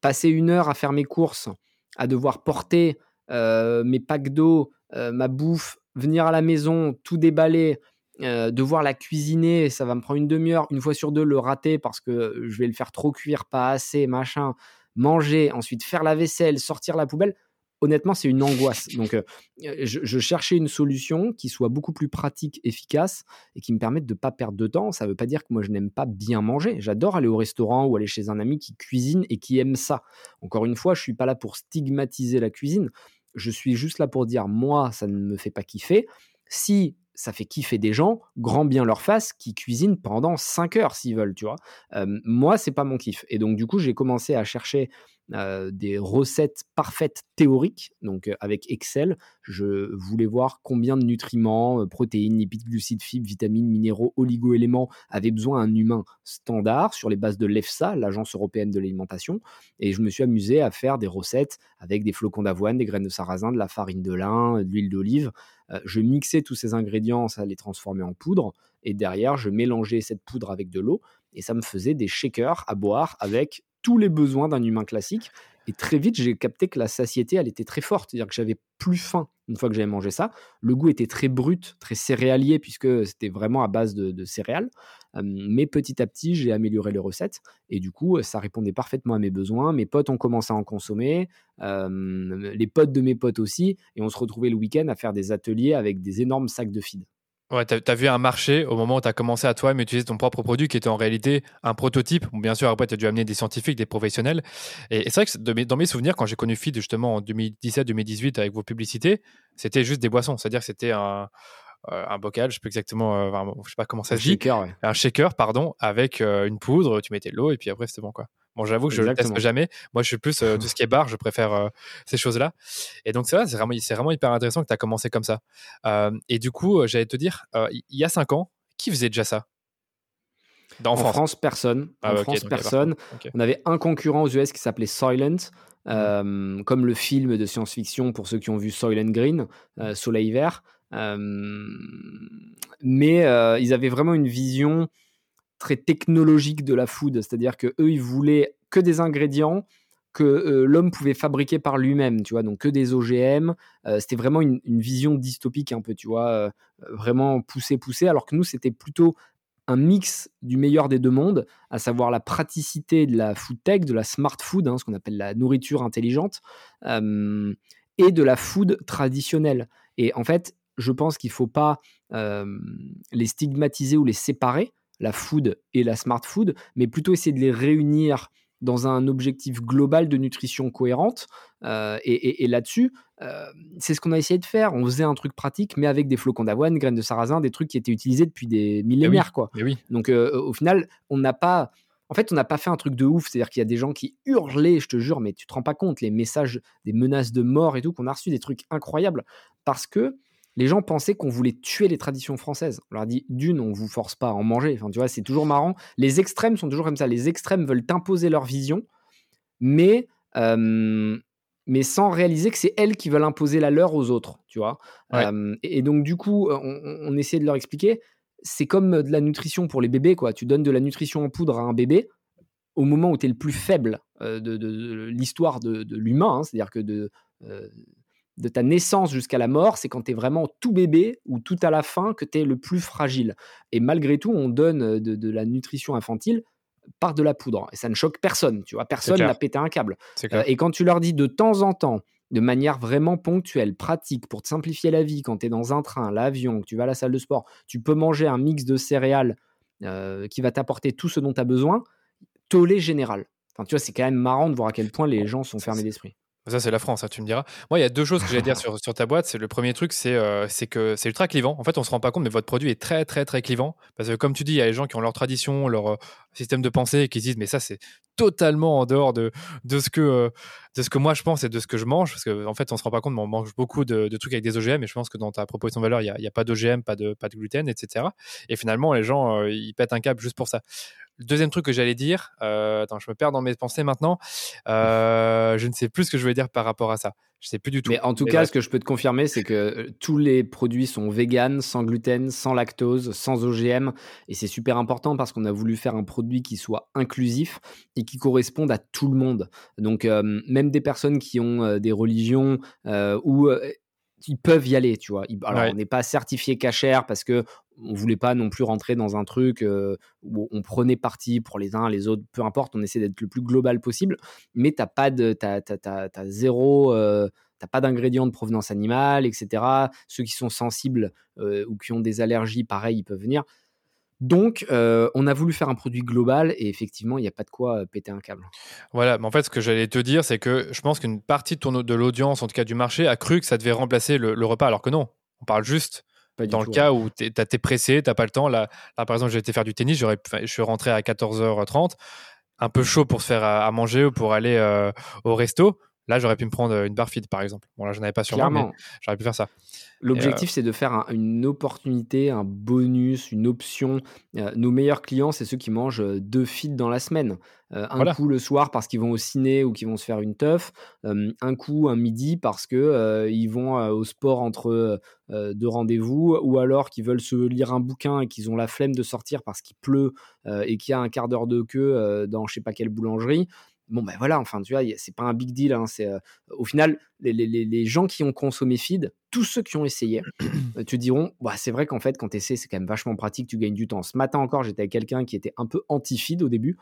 passer une heure à faire mes courses, à devoir porter mes packs d'eau, ma bouffe, venir à la maison, tout déballer, devoir la cuisiner, ça va me prendre une demi-heure, une fois sur deux, le rater parce que je vais le faire trop cuire, pas assez, machin, manger, ensuite faire la vaisselle, sortir la poubelle honnêtement, c'est une angoisse. Donc, euh, je, cherchais une solution qui soit beaucoup plus pratique, efficace et qui me permette de ne pas perdre de temps. Ça ne veut pas dire que moi, je n'aime pas bien manger. J'adore aller au restaurant ou aller chez un ami qui cuisine et qui aime ça. Encore une fois, je ne suis pas là pour stigmatiser la cuisine. Je suis juste là pour dire, moi, ça ne me fait pas kiffer. Si ça fait kiffer des gens, grand bien leur face, qui cuisinent pendant 5 heures s'ils veulent, tu vois. Euh, moi, c'est pas mon kiff. Et donc, du coup, j'ai commencé à chercher euh, des recettes parfaites théoriques. Donc, euh, avec Excel, je voulais voir combien de nutriments, euh, protéines, lipides, glucides, fibres, vitamines, minéraux, oligo-éléments avait besoin un humain standard sur les bases de l'EFSA, l'Agence européenne de l'alimentation. Et je me suis amusé à faire des recettes avec des flocons d'avoine, des graines de sarrasin, de la farine de lin, de l'huile d'olive. je mixais tous ces ingrédients, ça les transformait en poudre. Et derrière, je mélangeais cette poudre avec de l'eau et ça me faisait des shakers à boire avec tous les besoins d'un humain classique. Et très vite, j'ai capté que la satiété, elle était très forte. C'est-à-dire que j'avais plus faim une fois que j'avais mangé ça. Le goût était très brut, très céréalier, puisque c'était vraiment à base de, céréales. mais petit à petit, j'ai amélioré les recettes. Et du coup, ça répondait parfaitement à mes besoins. Mes potes ont commencé à en consommer. les potes de mes potes aussi. Et on se retrouvait le week-end à faire des ateliers avec des énormes sacs de feed. Ouais, tu as, vu un marché au moment où tu as commencé à toi-même utiliser ton propre produit qui était en réalité un prototype. bien sûr, après, tu as dû amener des scientifiques, des professionnels. Et, c'est vrai que dans mes souvenirs, quand j'ai connu Feed justement en 2017-2018 avec vos publicités, c'était juste des boissons. C'est-à-dire que c'était un, euh, un bocal, je sais plus exactement, euh, je sais pas comment ça se dit. Un shaker, pardon, avec euh, une poudre, tu mettais de l'eau et puis après c'était bon quoi. Bon, j'avoue que je ne teste jamais. Moi, je suis plus tout ce qui est bar, je préfère ces choses-là. Et donc, c'est vrai, c'est vraiment, vraiment hyper intéressant que tu as commencé comme ça. et du coup, j'allais te dire, il y a cinq ans, qui faisait déjà ça? En, France. personne. en France, personne. On avait un concurrent aux US qui s'appelait Silent, mmh. comme le film de science-fiction pour ceux qui ont vu Soylent Green, Soleil Vert mais ils avaient vraiment une vision très technologique de la food, c'est-à-dire que eux ils voulaient que des ingrédients que l'homme pouvait fabriquer par lui-même, tu vois, donc que des OGM. c'était vraiment une, vision dystopique un peu, tu vois, vraiment poussé, poussé, alors que nous c'était plutôt un mix du meilleur des deux mondes, à savoir la praticité de la food tech, de la smart food, hein, ce qu'on appelle la nourriture intelligente, et de la food traditionnelle. Et en fait, je pense qu'il ne faut pas les stigmatiser ou les séparer, la food et la smart food, mais plutôt essayer de les réunir dans un objectif global de nutrition cohérente. et, là-dessus, c'est ce qu'on a essayé de faire. On faisait un truc pratique, mais avec des flocons d'avoine, graines de sarrasin, des trucs qui étaient utilisés depuis des millénaires. quoi. oui. Donc au final, on n'a pas... En fait, on n'a pas fait un truc de ouf, c'est-à-dire qu'il y a des gens qui hurlaient, je te jure, mais tu te rends pas compte, les messages, des menaces de mort et tout, qu'on a reçu des trucs incroyables, parce que les gens pensaient qu'on voulait tuer les traditions françaises. On leur dit d'une, on vous force pas à en manger. Enfin, tu vois, c'est toujours marrant. Les extrêmes sont toujours comme ça. Les extrêmes veulent imposer leur vision, mais mais sans réaliser que c'est elles qui veulent imposer la leur aux autres. Tu vois. et, donc du coup, on, on essaie de leur expliquer. C'est comme de la nutrition pour les bébés, quoi. Tu donnes de la nutrition en poudre à un bébé au moment où tu es le plus faible de, l'histoire de, l'humain, hein. c'est-à-dire que de, de ta naissance jusqu'à la mort, c'est quand tu es vraiment tout bébé ou tout à la fin que tu es le plus fragile. Et malgré tout, on donne euh, de, la nutrition infantile par de la poudre. Et ça ne choque personne, tu vois. Personne n'a pété un câble. Euh, et quand tu leur dis de temps en temps, de manière vraiment ponctuelle, pratique, pour te simplifier la vie, quand tu es dans un train, l'avion, que tu vas à la salle de sport, tu peux manger un mix de céréales euh, qui va t'apporter tout ce dont tu as besoin, tollé général. Enfin, tu vois, c'est quand même marrant de voir à quel point les gens sont fermés d'esprit. Ça, c'est la France, hein, tu me diras. Moi, il y a deux choses que j'allais dire sur, sur ta boîte. C'est le premier truc, c'est euh, que c'est ultra clivant. En fait, on se rend pas compte, mais votre produit est très, très, très clivant. Parce que, comme tu dis, il y a les gens qui ont leur tradition, leur euh, système de pensée et qui se disent, mais ça, c'est totalement en dehors de, de, ce que, euh, de ce que moi je pense et de ce que je mange. Parce qu'en en fait, on se rend pas compte, mais on mange beaucoup de, trucs avec des OGM. Et je pense que dans ta proposition de valeur, il n'y a, pas d'OGM, pas de, pas de gluten, etc. Et finalement, les gens, ils pètent un câble juste pour ça. Deuxième truc que j'allais dire, euh, attends, je me perds dans mes pensées maintenant. Euh, je ne sais plus ce que je voulais dire par rapport à ça. Je sais plus du tout. Mais en tout cas, ce que je peux te confirmer, c'est que euh, tous les produits sont vegan, sans gluten, sans lactose, sans OGM. Et c'est super important parce qu'on a voulu faire un produit qui soit inclusif et qui corresponde à tout le monde. Donc, euh, même des personnes qui ont euh, des religions ou ils peuvent y aller, tu vois. Alors, on n'est pas certifié cachère parce que on voulait pas non plus rentrer dans un truc où on prenait parti pour les uns, les autres, peu importe. On essaie d'être le plus global possible, mais t'as pas de, t'as, t'as, zéro, t'as pas d'ingrédients de provenance animale, etc. Ceux qui sont sensibles ou qui ont des allergies, pareil, ils peuvent venir. Donc, euh, on a voulu faire un produit global et effectivement, il n'y a pas de quoi euh, péter un câble. Voilà, mais en fait, ce que j'allais te dire, c'est que je pense qu'une partie de, de l'audience, en tout cas du marché, a cru que ça devait remplacer le, repas, alors que non. On parle juste dans le cas où tu es, pressé, tu n'as pas le temps. Là, par exemple, j'ai été faire du tennis, je suis rentré à 14h30, un peu chaud pour se faire à, manger ou pour aller euh, au resto. Là, j'aurais pu me prendre une barre feed, par exemple. Bon, là, je n'en avais pas sur moi, mais j'aurais pu faire ça. L'objectif, c'est de faire une opportunité, un bonus, une option. nos meilleurs clients, c'est ceux qui mangent deux feeds dans la semaine. un coup le soir parce qu'ils vont au ciné ou qu'ils vont se faire une teuf. un coup un midi parce qu'ils ils vont au sport entre deux rendez-vous ou alors qu'ils veulent se lire un bouquin et qu'ils ont la flemme de sortir parce qu'il pleut et qu'il y a un quart d'heure de queue dans je sais pas quelle boulangerie bon ben voilà, enfin tu vois, c'est pas un big deal. Hein, c'est au final les, gens qui ont consommé feed, tous ceux qui ont essayé, te diront, bah, c'est vrai qu'en fait quand tu essaies, c'est quand même vachement pratique, tu gagnes du temps. Ce matin encore, j'étais avec quelqu'un qui était un peu anti feed au début,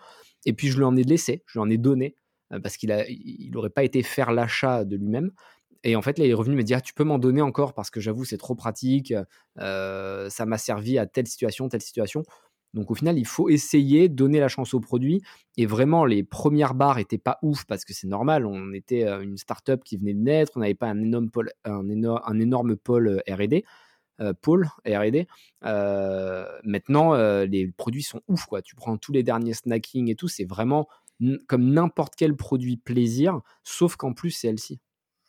et puis je lui en ai laissé, je lui en ai donné parce qu'il a, il n'aurait pas été faire l'achat de lui-même. Et en fait, là, il est revenu me dire, ah, tu peux m'en donner encore parce que j'avoue, c'est trop pratique, ça m'a servi à telle situation, telle situation. Donc au final, il faut essayer, donner la chance au produit. Et vraiment, les premières barres étaient pas ouf parce que c'est normal. On était euh, une startup qui venait de naître, on n'avait pas un énorme pôle, un euh, R&D. Euh, R&D. maintenant, les produits sont ouf. Quoi. Tu prends tous les derniers snacking et tout, c'est vraiment comme n'importe quel produit plaisir, sauf qu'en plus, c'est elle-ci.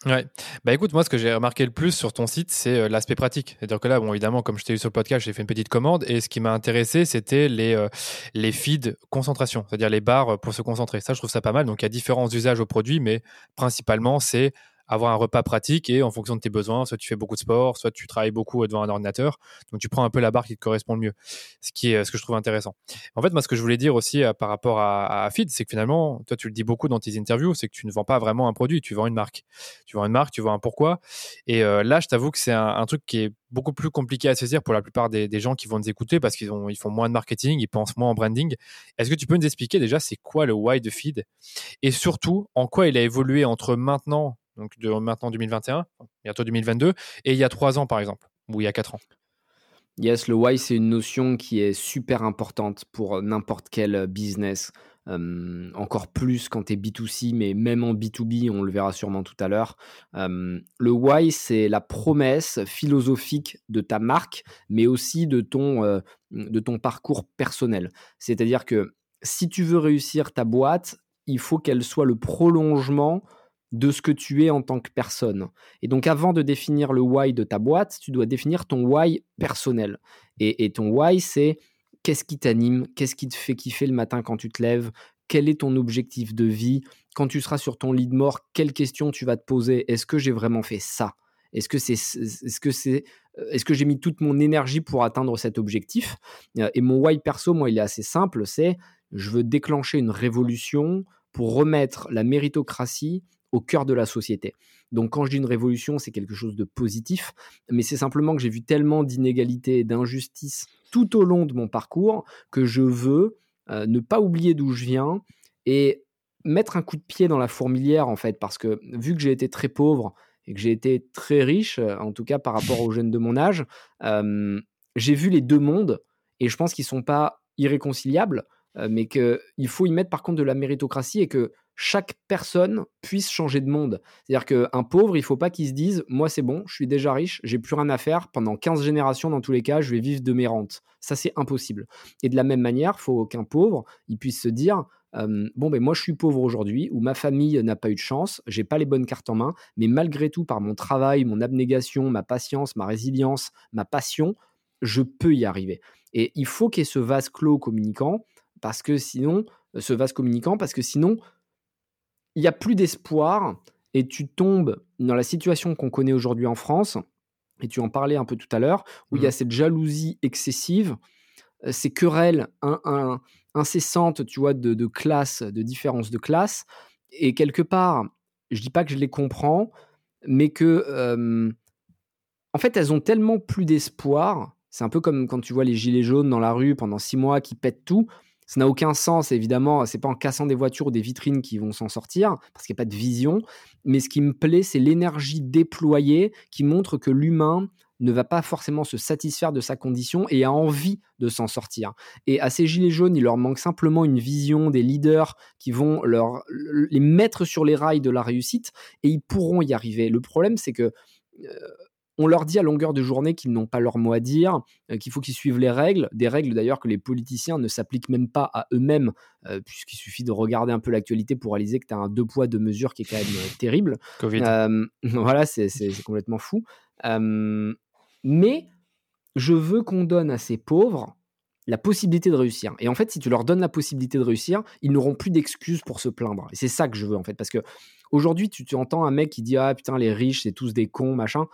Ouais. Bah écoute, moi, ce que j'ai remarqué le plus sur ton site, c'est euh, l'aspect pratique. C'est-à-dire que là, bon, évidemment, comme je t'ai eu sur le podcast, j'ai fait une petite commande et ce qui m'a intéressé, c'était les, euh, les feeds concentration, c'est-à-dire les barres pour se concentrer. Ça, je trouve ça pas mal. Donc, il y a différents usages au produit, mais principalement, c'est avoir un repas pratique et en fonction de tes besoins, soit tu fais beaucoup de sport, soit tu travailles beaucoup devant un ordinateur. Donc tu prends un peu la barre qui te correspond le mieux, ce qui est ce que je trouve intéressant. En fait, moi, ce que je voulais dire aussi euh, par rapport à, Feed, c'est que finalement, toi, tu le dis beaucoup dans tes interviews, c'est que tu ne vends pas vraiment un produit, tu vends une marque. Tu vends une marque, tu vends un pourquoi. Et euh, là, je t'avoue que c'est un, truc qui est beaucoup plus compliqué à saisir pour la plupart des, gens qui vont nous écouter parce qu'ils ils font moins de marketing, ils pensent moins en branding. Est-ce que tu peux nous expliquer déjà c'est quoi le why de Feed et surtout en quoi il a évolué entre maintenant donc de maintenant 2021, bientôt 2022, et il y a trois ans par exemple, ou il y a quatre ans. Yes, le why, c'est une notion qui est super importante pour n'importe quel business. encore plus quand tu es B2C, mais même en B2B, on le verra sûrement tout à l'heure. le why, c'est la promesse philosophique de ta marque, mais aussi de ton, euh, de ton parcours personnel. C'est-à-dire que si tu veux réussir ta boîte, il faut qu'elle soit le prolongement de ce que tu es en tant que personne. Et donc avant de définir le why de ta boîte, tu dois définir ton why personnel. Et, ton why, c'est qu'est-ce qui t'anime, qu'est-ce qui te fait kiffer le matin quand tu te lèves, quel est ton objectif de vie, quand tu seras sur ton lit de mort, quelles questions tu vas te poser, est-ce que j'ai vraiment fait ça? Est-ce que c'est est-ce que c'est est-ce que j'ai mis toute mon énergie pour atteindre cet objectif? Et mon why perso, moi, il est assez simple, c'est je veux déclencher une révolution pour remettre la méritocratie au cœur de la société. Donc quand je dis une révolution, c'est quelque chose de positif, mais c'est simplement que j'ai vu tellement d'inégalités et d'injustices tout au long de mon parcours que je veux euh, ne pas oublier d'où je viens et mettre un coup de pied dans la fourmilière en fait, parce que vu que j'ai été très pauvre et que j'ai été très riche, euh, en tout cas par rapport aux jeunes de mon âge, euh, j'ai vu les deux mondes et je pense qu'ils sont pas irréconciliables, mais qu'il faut y mettre par contre de la méritocratie et que chaque personne puisse changer de monde. C'est-à-dire qu'un pauvre, il faut pas qu'il se dise Moi, c'est bon, je suis déjà riche, j'ai plus rien à faire. Pendant 15 générations, dans tous les cas, je vais vivre de mes rentes. Ça, c'est impossible. Et de la même manière, il faut qu'un pauvre, il puisse se dire Bon, ben moi, je suis pauvre aujourd'hui, ou ma famille n'a pas eu de chance, j'ai pas les bonnes cartes en main, mais malgré tout, par mon travail, mon abnégation, ma patience, ma résilience, ma passion, je peux y arriver. Et il faut qu'il y ait ce vase clos communicant, parce que sinon, ce vase communicant, parce que sinon, il n'y a plus d'espoir et tu tombes dans la situation qu'on connaît aujourd'hui en France, et tu en parlais un peu tout à l'heure, où il y a mmh. cette jalousie excessive, ces querelles incessantes, tu vois, de, de classe, de différence de classe, et quelque part, je dis pas que je les comprends, mais que, en fait, elles ont tellement plus d'espoir. C'est un peu comme quand tu vois les gilets jaunes dans la rue pendant six mois qui pètent tout. Ça n'a aucun sens, évidemment. C'est pas en cassant des voitures ou des vitrines qu'ils vont s'en sortir, parce qu'il n'y a pas de vision. Mais ce qui me plaît, c'est l'énergie déployée qui montre que l'humain ne va pas forcément se satisfaire de sa condition et a envie de s'en sortir. Et à ces gilets jaunes, il leur manque simplement une vision des leaders qui vont les mettre sur les rails de la réussite et ils pourront y arriver. Le problème, c'est que euh, on leur dit à longueur de journée qu'ils n'ont pas leur mot à dire, euh, qu'il faut qu'ils suivent les règles, des règles d'ailleurs que les politiciens ne s'appliquent même pas à eux-mêmes, euh, puisqu'il suffit de regarder un peu l'actualité pour réaliser que tu as un deux poids, deux mesures qui est quand même terrible. voilà, c'est complètement fou. Mais je veux qu'on donne à ces pauvres la possibilité de réussir. Et en fait, si tu leur donnes la possibilité de réussir, ils n'auront plus d'excuses pour se plaindre. Et c'est ça que je veux, en fait. Parce que aujourd'hui, tu, entends un mec qui dit Ah putain, les riches, c'est tous des cons, machin.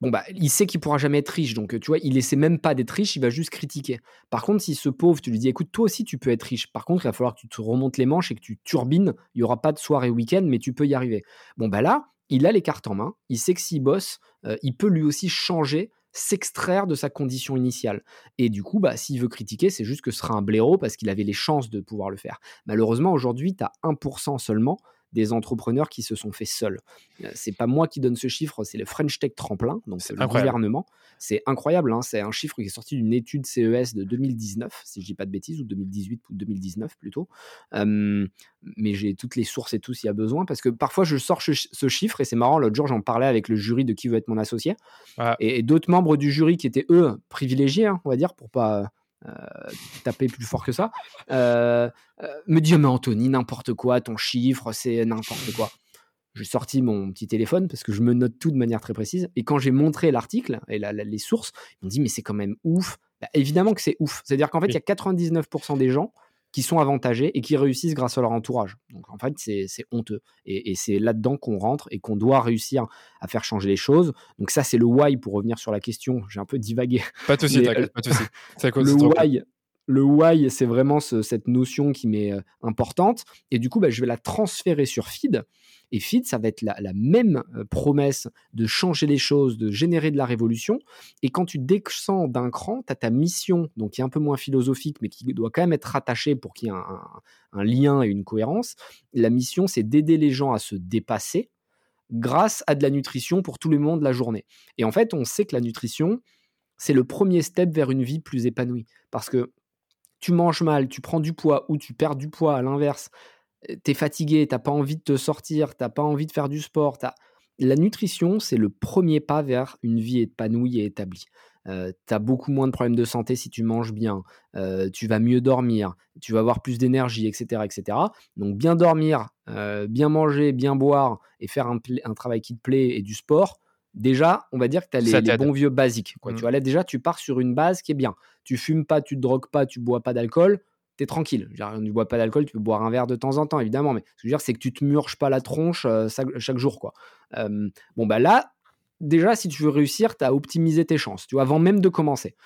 Bon, bah, il sait qu'il pourra jamais être riche. Donc, tu vois, il essaie même pas d'être riche, il va juste critiquer. Par contre, si ce pauvre, tu lui dis Écoute, toi aussi, tu peux être riche. Par contre, il va falloir que tu te remontes les manches et que tu turbines. Il n'y aura pas de soirée week-end, mais tu peux y arriver. Bon, bah là, il a les cartes en main. Il sait que s'il bosse, euh, il peut lui aussi changer s'extraire de sa condition initiale. Et du coup, bah, s'il veut critiquer, c'est juste que ce sera un blaireau parce qu'il avait les chances de pouvoir le faire. Malheureusement, aujourd'hui, tu as 1% seulement des entrepreneurs qui se sont faits seuls. Euh, c'est pas moi qui donne ce chiffre, c'est le French Tech Tremplin, donc c'est le gouvernement. C'est incroyable, hein, c'est un chiffre qui est sorti d'une étude CES de 2019, si je dis pas de bêtises, ou 2018 ou 2019 plutôt. mais j'ai toutes les sources et tout s'il y a besoin, parce que parfois je sors ce chiffre et c'est marrant. L'autre jour, j'en parlais avec le jury de qui veut être mon associé et, d'autres membres du jury qui étaient eux privilégiés, hein, on va dire, pour pas taper plus fort que ça, euh, euh, me dit mais Anthony, n'importe quoi, ton chiffre, c'est n'importe quoi. J'ai sorti mon petit téléphone parce que je me note tout de manière très précise. Et quand j'ai montré l'article et les sources, ils m'ont dit mais c'est quand même ouf. Bah, évidemment que c'est ouf. C'est-à-dire qu'en fait, il y a 99% des gens qui sont avantagés et qui réussissent grâce à leur entourage. Donc en fait, c'est honteux. Et, c'est là-dedans qu'on rentre et qu'on doit réussir à faire changer les choses. Donc ça, c'est le why pour revenir sur la question. J'ai un peu divagué. Pas de souci, t'inquiète, pas de souci. le why, le why, c'est vraiment cette notion qui m'est euh, importante. Et du coup, bah, je vais la transférer sur Feed. Et Feed, ça va être la, même euh, promesse de changer les choses, de générer de la révolution. Et quand tu descends d'un cran, tu as ta mission, donc qui est un peu moins philosophique, mais qui doit quand même être rattachée pour qu'il y ait un, lien et une cohérence. La mission, c'est d'aider les gens à se dépasser grâce à de la nutrition pour tout le monde la journée. Et en fait, on sait que la nutrition, c'est le premier step vers une vie plus épanouie. Parce que tu manges mal, tu prends du poids ou tu perds du poids à l'inverse, tu es fatigué, tu pas envie de te sortir, tu pas envie de faire du sport. La nutrition, c'est le premier pas vers une vie épanouie et établie. Euh, tu as beaucoup moins de problèmes de santé si tu manges bien, euh, tu vas mieux dormir, tu vas avoir plus d'énergie, etc., etc. Donc bien dormir, euh, bien manger, bien boire et faire un, un, travail qui te plaît et du sport, déjà, on va dire que tu as les, bons vieux basiques. Quoi. Tu mmh. vois, là, déjà, tu pars sur une base qui est bien. Tu fumes pas, tu te drogues pas, tu bois pas d'alcool, tu es tranquille. tu ne bois pas d'alcool, tu peux boire un verre de temps en temps, évidemment, mais ce que je veux dire, c'est que tu te murges pas la tronche euh, chaque, jour. quoi. bon, bah là, déjà, si tu veux réussir, tu as optimisé tes chances, tu vois, avant même de commencer.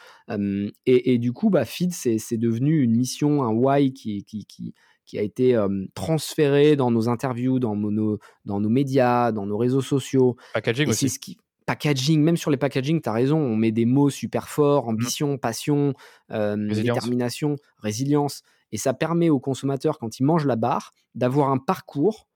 et, du coup, bah, Feed, c'est devenu une mission, un why qui, qui, qui a été transféré dans nos interviews, dans nos, dans nos médias, dans nos réseaux sociaux. Packaging aussi. Ce qui, packaging, même sur les packaging, tu as raison, on met des mots super forts, mmh. ambition, passion, détermination, résilience. Et ça permet au consommateur, quand il mange la barre, d'avoir un parcours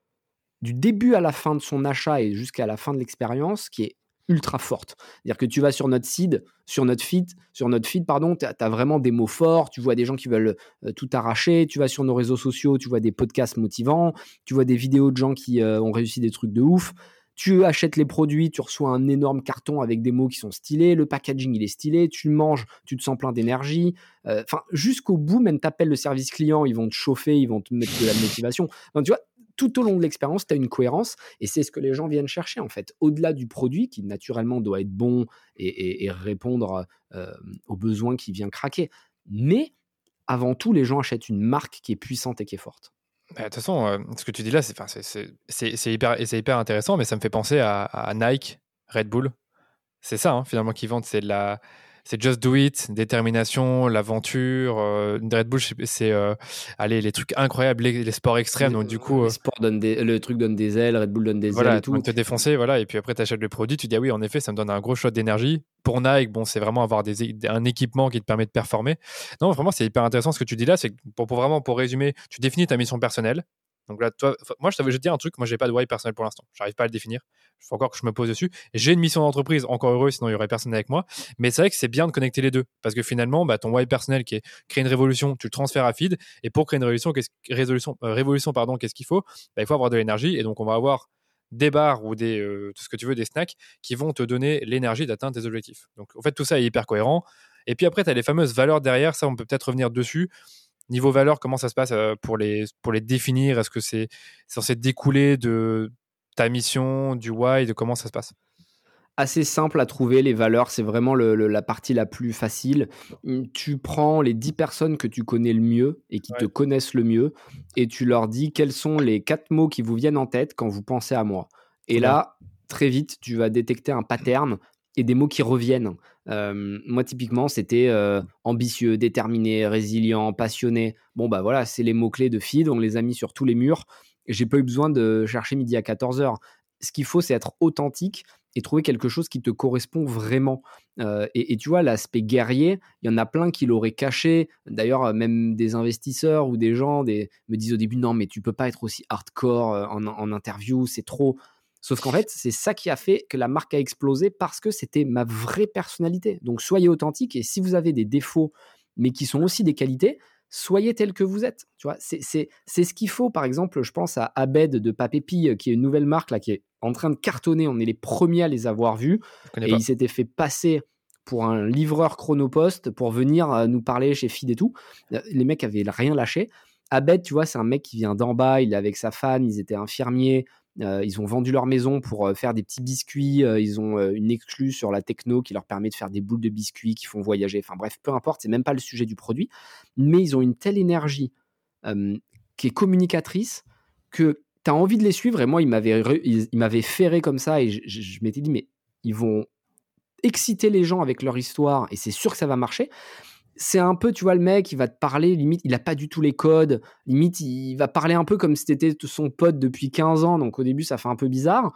du début à la fin de son achat et jusqu'à la fin de l'expérience qui est ultra forte. C'est-à-dire que tu vas sur notre feed, sur notre feed, sur notre feed, pardon, tu as, vraiment des mots forts, tu vois des gens qui veulent euh, tout arracher, tu vas sur nos réseaux sociaux, tu vois des podcasts motivants, tu vois des vidéos de gens qui euh, ont réussi des trucs de ouf. Tu achètes les produits, tu reçois un énorme carton avec des mots qui sont stylés, le packaging il est stylé, tu manges, tu te sens plein d'énergie. Euh, enfin, jusqu'au bout, même t'appelles le service client, ils vont te chauffer, ils vont te mettre de la motivation. Tu vois, tout au long de l'expérience, tu as une cohérence et c'est ce que les gens viennent chercher en fait. Au-delà du produit qui naturellement doit être bon et, répondre euh, aux besoins qui vient craquer. Mais avant tout, les gens achètent une marque qui est puissante et qui est forte. Bah, de toute façon, euh, ce que tu dis là, c'est hyper, hyper intéressant, mais ça me fait penser à Nike, Red Bull. C'est ça, hein, finalement, qui vendent. C'est la, c'est just do it, détermination, l'aventure. Euh, Red Bull, c'est euh, allez les trucs incroyables, les, sports extrêmes. Donc du coup, euh, le truc donne des ailes, Red Bull donne des ailes et tout. te défoncer, voilà. Et puis après, tu achètes le produit, tu dis ah oui, en effet, ça me donne un gros shot d'énergie. Pour Nike, bon, c'est vraiment avoir des, un équipement qui te permet de performer. Non, vraiment, c'est hyper intéressant ce que tu dis là. C'est pour, pour vraiment pour résumer, tu définis ta mission personnelle. Donc là, toi, moi, je t'avais dire un truc. Moi, j'ai pas de why personnel pour l'instant. J'arrive pas à le définir. Il faut encore que je me pose dessus. J'ai une mission d'entreprise, encore heureux, sinon il y aurait personne avec moi. Mais c'est vrai que c'est bien de connecter les deux parce que finalement, bah, ton why personnel qui est créer une révolution, tu le transfères à feed. Et pour créer une révolution, qu'est-ce, euh, révolution, pardon, qu'est-ce qu'il faut? Bah, Il faut avoir de l'énergie. Et donc, on va avoir des bars ou des euh, tout ce que tu veux, des snacks qui vont te donner l'énergie d'atteindre tes objectifs. Donc, en fait, tout ça est hyper cohérent. Et puis après, tu as les fameuses valeurs derrière. Ça, on peut peut-être revenir dessus. Niveau valeur, comment ça se passe euh, pour les, pour les définir? Est-ce que c'est censé découler de ta mission, du why, de comment ça se passe? Assez simple à trouver les valeurs, c'est vraiment la partie la plus facile. Mmh, tu prends les 10 personnes que tu connais le mieux et qui te connaissent le mieux et tu leur dis quels sont les quatre mots qui vous viennent en tête quand vous pensez à moi. Et là, très vite, tu vas détecter un pattern et des mots qui reviennent. moi, typiquement, c'était ambitieux, déterminé, résilient, passionné. Bon, bah voilà, c'est les mots-clés de Feed. On les a mis sur tous les murs. J'ai pas eu besoin de chercher midi à 14h. Ce qu'il faut, c'est être authentique et trouver quelque chose qui te correspond vraiment. et, tu vois, l'aspect guerrier, il y en a plein qui l'auraient caché. D'ailleurs, même des investisseurs ou des gens des, me disent au début, non, mais tu peux pas être aussi hardcore en, en interview, c'est trop. Sauf qu'en fait, c'est ça qui a fait que la marque a explosé parce que c'était ma vraie personnalité. Donc soyez authentique et si vous avez des défauts, mais qui sont aussi des qualités, soyez tel que vous êtes. Tu vois, c'est ce qu'il faut. Par exemple, je pense à Abed de Papépi, qui est une nouvelle marque là, qui est en train de cartonner. On est les premiers à les avoir vus. Et il s'était fait passer pour un livreur chronopost pour venir euh, nous parler chez Fid et tout. Euh, les mecs avaient rien lâché. Abed, tu vois, c'est un mec qui vient d'en bas, il est avec sa femme, ils étaient infirmiers, euh, ils ont vendu leur maison pour euh, faire des petits biscuits. Euh, ils ont une exclue sur la techno qui leur permet de faire des boules de biscuits qui font voyager. Enfin bref, peu importe, c'est même pas le sujet du produit. Mais ils ont une telle énergie qui est communicatrice que tu as envie de les suivre. Et moi, ils m'avaient ferré comme ça et je m'étais dit, mais ils vont exciter les gens avec leur histoire et c'est sûr que ça va marcher c'est un peu, tu vois, le mec, il va te parler, limite, il a pas du tout les codes, limite, il va parler un peu comme si t'étais son pote depuis 15 ans, donc au début, ça fait un peu bizarre,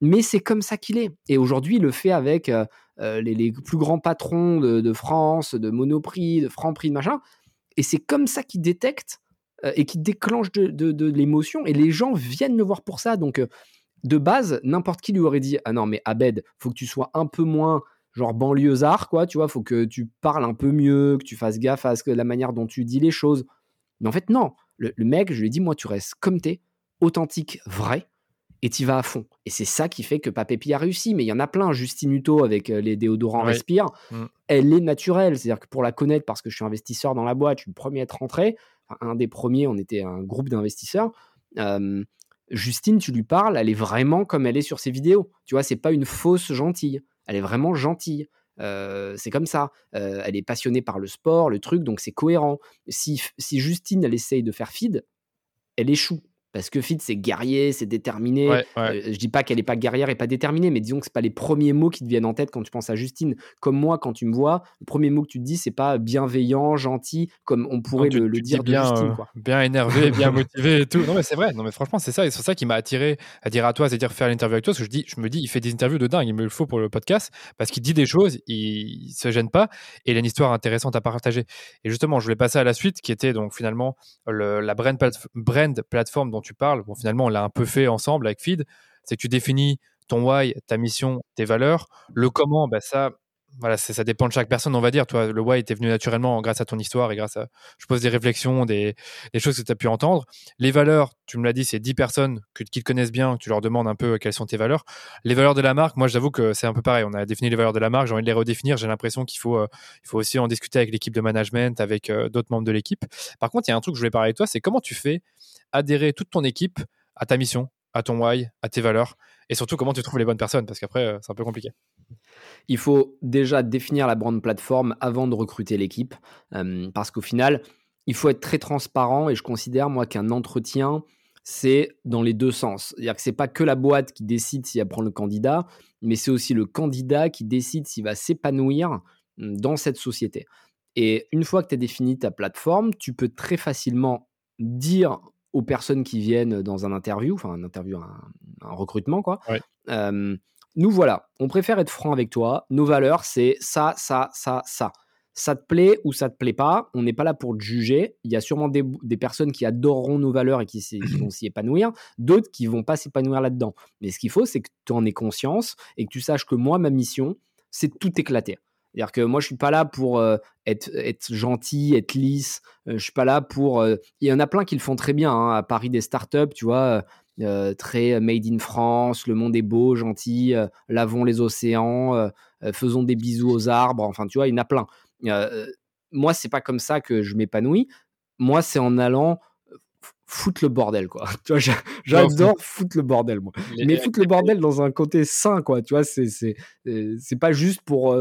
mais c'est comme ça qu'il est. Et aujourd'hui, il le fait avec euh, euh, les, plus grands patrons de, France, de Monoprix, de Franprix, de machin, et c'est comme ça qu'il détecte euh, et qu'il déclenche de, l'émotion, et les gens viennent le voir pour ça, donc de base, n'importe qui lui aurait dit, ah non, mais Abed, faut que tu sois un peu moins genre banlieusard, quoi, tu vois, faut que tu parles un peu mieux, que tu fasses gaffe à ce la manière dont tu dis les choses. Mais en fait, non. Le, mec, je lui ai dit, moi, tu restes comme t'es, authentique, vrai, et tu vas à fond. Et c'est ça qui fait que Papépi a réussi. Mais il y en a plein. Justine Hutto avec euh, les déodorants Respire, mmh. elle est naturelle. C'est-à-dire que pour la connaître, parce que je suis investisseur dans la boîte, je suis le premier à être rentré, un des premiers, on était un groupe d'investisseurs. Justine, tu lui parles, elle est vraiment comme elle est sur ses vidéos. Tu vois, c'est pas une fausse gentille. Elle est vraiment gentille. Euh, c'est comme ça. Euh, elle est passionnée par le sport, le truc, donc c'est cohérent. Si, si Justine, elle essaye de faire feed, elle échoue. Parce que Fit, c'est guerrier, c'est déterminé. Euh, je dis pas qu'elle est pas guerrière et pas déterminée, mais disons que c'est pas les premiers mots qui te viennent en tête quand tu penses à Justine. Comme moi, quand tu me vois, le premier mot que tu te dis, c'est pas bienveillant, gentil, comme on pourrait le, dire bien, de Justine. Euh, bien énervé, bien motivé et tout. Non, mais c'est vrai. Non, mais franchement, c'est ça. Et c'est ça qui m'a attiré à dire à toi, c'est-à-dire faire l'interview avec toi. Parce que je, dis, je me dis, il fait des interviews de dingue. Il me le faut pour le podcast parce qu'il dit des choses, il, se gêne pas et il a une histoire intéressante à partager. Et justement, je voulais passer à la suite qui était donc finalement la brand, brand plateforme dont tu parles, bon, finalement, on l'a un peu fait ensemble avec Feed, c'est que tu définis ton why, ta mission, tes valeurs. Le comment, bah ça, voilà, ça dépend de chaque personne, on va dire. Toi, le why était venu naturellement grâce à ton histoire et grâce à, je pose des réflexions, des, choses que tu as pu entendre. Les valeurs, tu me l'as dit, c'est 10 personnes qui te connaissent bien, tu leur demandes un peu quelles sont tes valeurs. Les valeurs de la marque, moi, j'avoue que c'est un peu pareil. On a défini les valeurs de la marque, j'ai envie de les redéfinir. J'ai l'impression qu'il faut, euh, faut aussi en discuter avec l'équipe de management, avec euh, d'autres membres de l'équipe. Par contre, il y a un truc que je voulais parler avec toi, c'est comment tu fais adhérer toute ton équipe à ta mission, à ton why, à tes valeurs, et surtout comment tu trouves les bonnes personnes, parce qu'après, euh, c'est un peu compliqué. Il faut déjà définir la brand plateforme avant de recruter l'équipe, euh, parce qu'au final, il faut être très transparent et je considère, moi, qu'un entretien, c'est dans les deux sens. C'est-à-dire que c'est pas que la boîte qui décide s'il prend le candidat, mais c'est aussi le candidat qui décide s'il va s'épanouir mmh, dans cette société. Et une fois que tu as défini ta plateforme, tu peux très facilement dire aux personnes qui viennent dans un interview, enfin un interview, un, recrutement, quoi. nous voilà, on préfère être franc avec toi. Nos valeurs, c'est ça, ça, ça, ça ça te plaît ou ça te plaît pas. On n'est pas là pour te juger. Il y a sûrement des, personnes qui adoreront nos valeurs et qui, vont s'y épanouir, d'autres qui vont pas s'épanouir là-dedans. Mais ce qu'il faut, c'est que tu en aies conscience et que tu saches que moi, ma mission, c'est de tout éclater. C'est-à-dire que moi, je suis pas là pour euh, être, être, gentil, être lisse. Je euh, je suis pas là pour. Euh, il y en a plein qui le font très bien hein, à Paris, des startups, tu vois, très made in France. Le monde est beau, gentil. lavons les océans, faisons des bisous aux arbres. Enfin, tu vois, il y en a plein. Euh, moi, c'est pas comme ça que je m'épanouis. Moi, c'est en allant foutre le bordel, quoi. Tu vois, j'adore foutre le bordel, moi. Mais foutre le bordel dans un côté sain, quoi. Tu vois, c'est c'est pas juste pour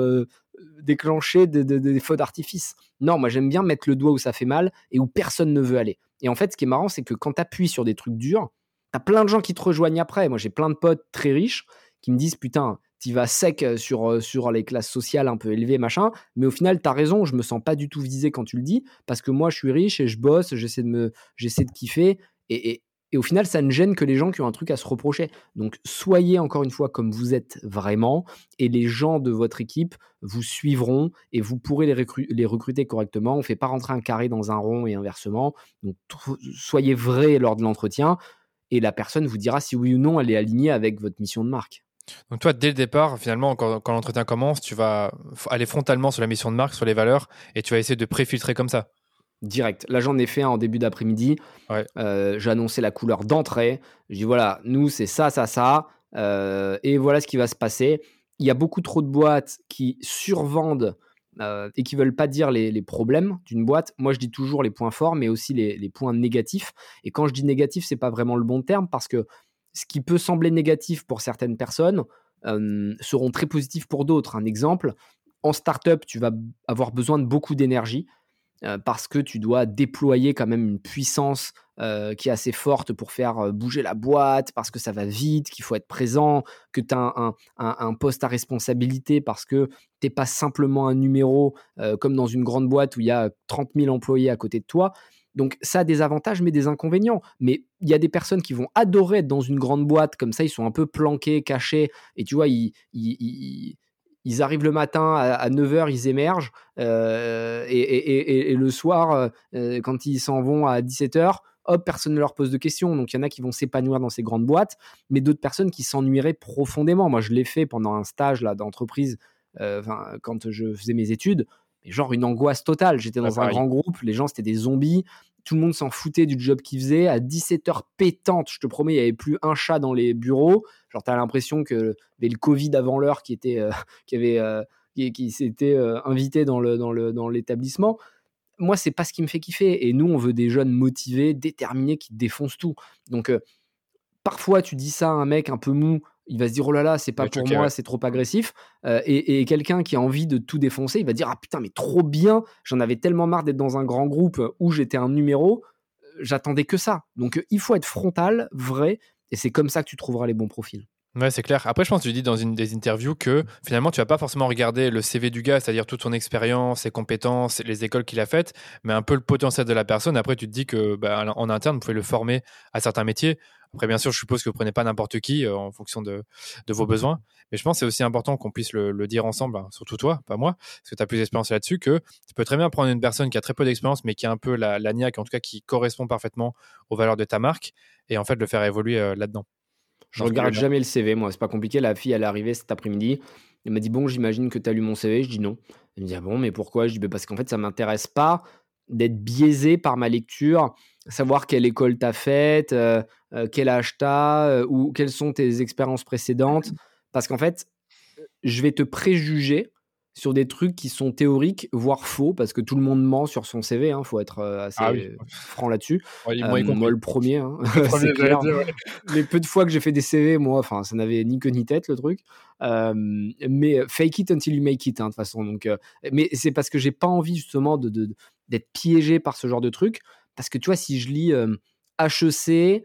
déclencher des, des, feux d'artifice. Non, moi, j'aime bien mettre le doigt où ça fait mal et où personne ne veut aller. Et en fait, ce qui est marrant, c'est que quand tu appuies sur des trucs durs, t'as plein de gens qui te rejoignent après. Moi, j'ai plein de potes très riches qui me disent, putain, tu vas sec euh, sur, euh, sur les classes sociales un peu élevées, machin. Mais au final, tu as raison, je me sens pas du tout visé quand tu le dis, parce que moi, je suis riche et je bosse, j'essaie de, me, de kiffer. Et, et, au final, ça ne gêne que les gens qui ont un truc à se reprocher. Donc, soyez encore une fois comme vous êtes vraiment, et les gens de votre équipe vous suivront et vous pourrez les, les recruter correctement. On ne fait pas rentrer un carré dans un rond et inversement. Donc, soyez vrai lors de l'entretien, et la personne vous dira si oui ou non elle est alignée avec votre mission de marque. Donc toi, dès le départ, finalement, quand, l'entretien commence, tu vas aller frontalement sur la mission de marque, sur les valeurs, et tu vas essayer de préfiltrer comme ça. Direct. Là, j'en ai fait un en début d'après-midi. Euh, j'ai annoncé la couleur d'entrée. Je dis voilà, nous, c'est ça, ça, ça. Euh, et voilà ce qui va se passer. Il y a beaucoup trop de boîtes qui survendent euh, et qui veulent pas dire les, problèmes d'une boîte. Moi, je dis toujours les points forts, mais aussi les, les points négatifs. Et quand je dis négatif, c'est pas vraiment le bon terme parce que ce qui peut sembler négatif pour certaines personnes seront très positifs pour d'autres. Un exemple, en startup, tu vas avoir besoin de beaucoup d'énergie parce que tu dois déployer quand même une puissance qui est assez forte pour faire bouger la boîte, parce que ça va vite, qu'il faut être présent, que tu as un, poste à responsabilité parce que tu n'es pas simplement un numéro comme dans une grande boîte où il y a 30 000 employés à côté de toi. Donc ça a des avantages mais des inconvénients. Mais il y a des personnes qui vont adorer être dans une grande boîte, comme ça ils sont un peu planqués, cachés, et tu vois, ils, arrivent le matin à, 9h, ils émergent, euh, et, le soir, euh, quand ils s'en vont à 17h, hop, personne ne leur pose de questions. Donc il y en a qui vont s'épanouir dans ces grandes boîtes, mais d'autres personnes qui s'ennuieraient profondément. Moi, je l'ai fait pendant un stage là d'entreprise, euh, quand je faisais mes études genre une angoisse totale. J'étais dans un grand groupe, les gens c'était des zombies, tout le monde s'en foutait du job qu'ils faisaient. À 17h pétante, je te promets, il n'y avait plus un chat dans les bureaux. Genre, tu as l'impression que avait le Covid avant l'heure qui était, euh, qui euh, qui, s'était euh, invité dans le, dans le, dans l'établissement. Moi, c'est pas ce qui me fait kiffer. Et nous, on veut des jeunes motivés, déterminés, qui défoncent tout. Donc, parfois, tu dis ça à un mec un peu mou il va se dire oh là là c'est pas pour moi c'est trop agressif. Euh, et, quelqu'un qui a envie de tout défoncer il va dire ah putain mais trop bien j'en avais tellement marre d'être dans un grand groupe où j'étais un numéro euh, j'attendais que ça. Donc il faut être frontal vrai et c'est comme ça que tu trouveras les bons profils Ouais, c'est clair. Après, je pense que tu dis dans une des interviews que finalement, tu vas pas forcément regarder le CV du gars, c'est-à-dire toute son expérience, ses compétences, les écoles qu'il a faites, mais un peu le potentiel de la personne. Après, tu te dis que bah, en interne, vous pouvez le former à certains métiers. Après, bien sûr, je suppose que vous prenez pas n'importe qui euh, en fonction de, vos besoins. Mais je pense que c'est aussi important qu'on puisse le, dire ensemble, hein, surtout toi, pas moi, parce que tu as plus d'expérience là-dessus, que tu peux très bien prendre une personne qui a très peu d'expérience, mais qui a un peu la, la en tout cas qui correspond parfaitement aux valeurs de ta marque, et en fait le faire évoluer euh, là-dedans. Je regarde jamais le CV, moi, c'est pas compliqué. La fille, elle est arrivée cet après-midi. Elle m'a dit Bon, j'imagine que tu as lu mon CV. Je dis non. Elle me dit Ah bon, mais pourquoi? Je dis bah, Parce qu'en fait, ça m'intéresse pas d'être biaisé par ma lecture, savoir quelle école tu as faite, euh, euh, quel âge tu as, euh, ou quelles sont tes expériences précédentes. Parce qu'en fait, je vais te préjuger sur des trucs qui sont théoriques, voire faux, parce que tout le monde ment sur son CV, il hein, faut être euh, assez ah franc là-dessus. Euh, moi, le premier. Hein, Les peu de fois que j'ai fait des CV, moi, enfin, ça n'avait ni queue ni tête le truc. Euh, mais fake it until you make it, hein, de toute façon. Donc, mais c'est parce que j'ai pas envie justement de, d'être piégé par ce genre de truc. Parce que tu vois, si je lis HEC,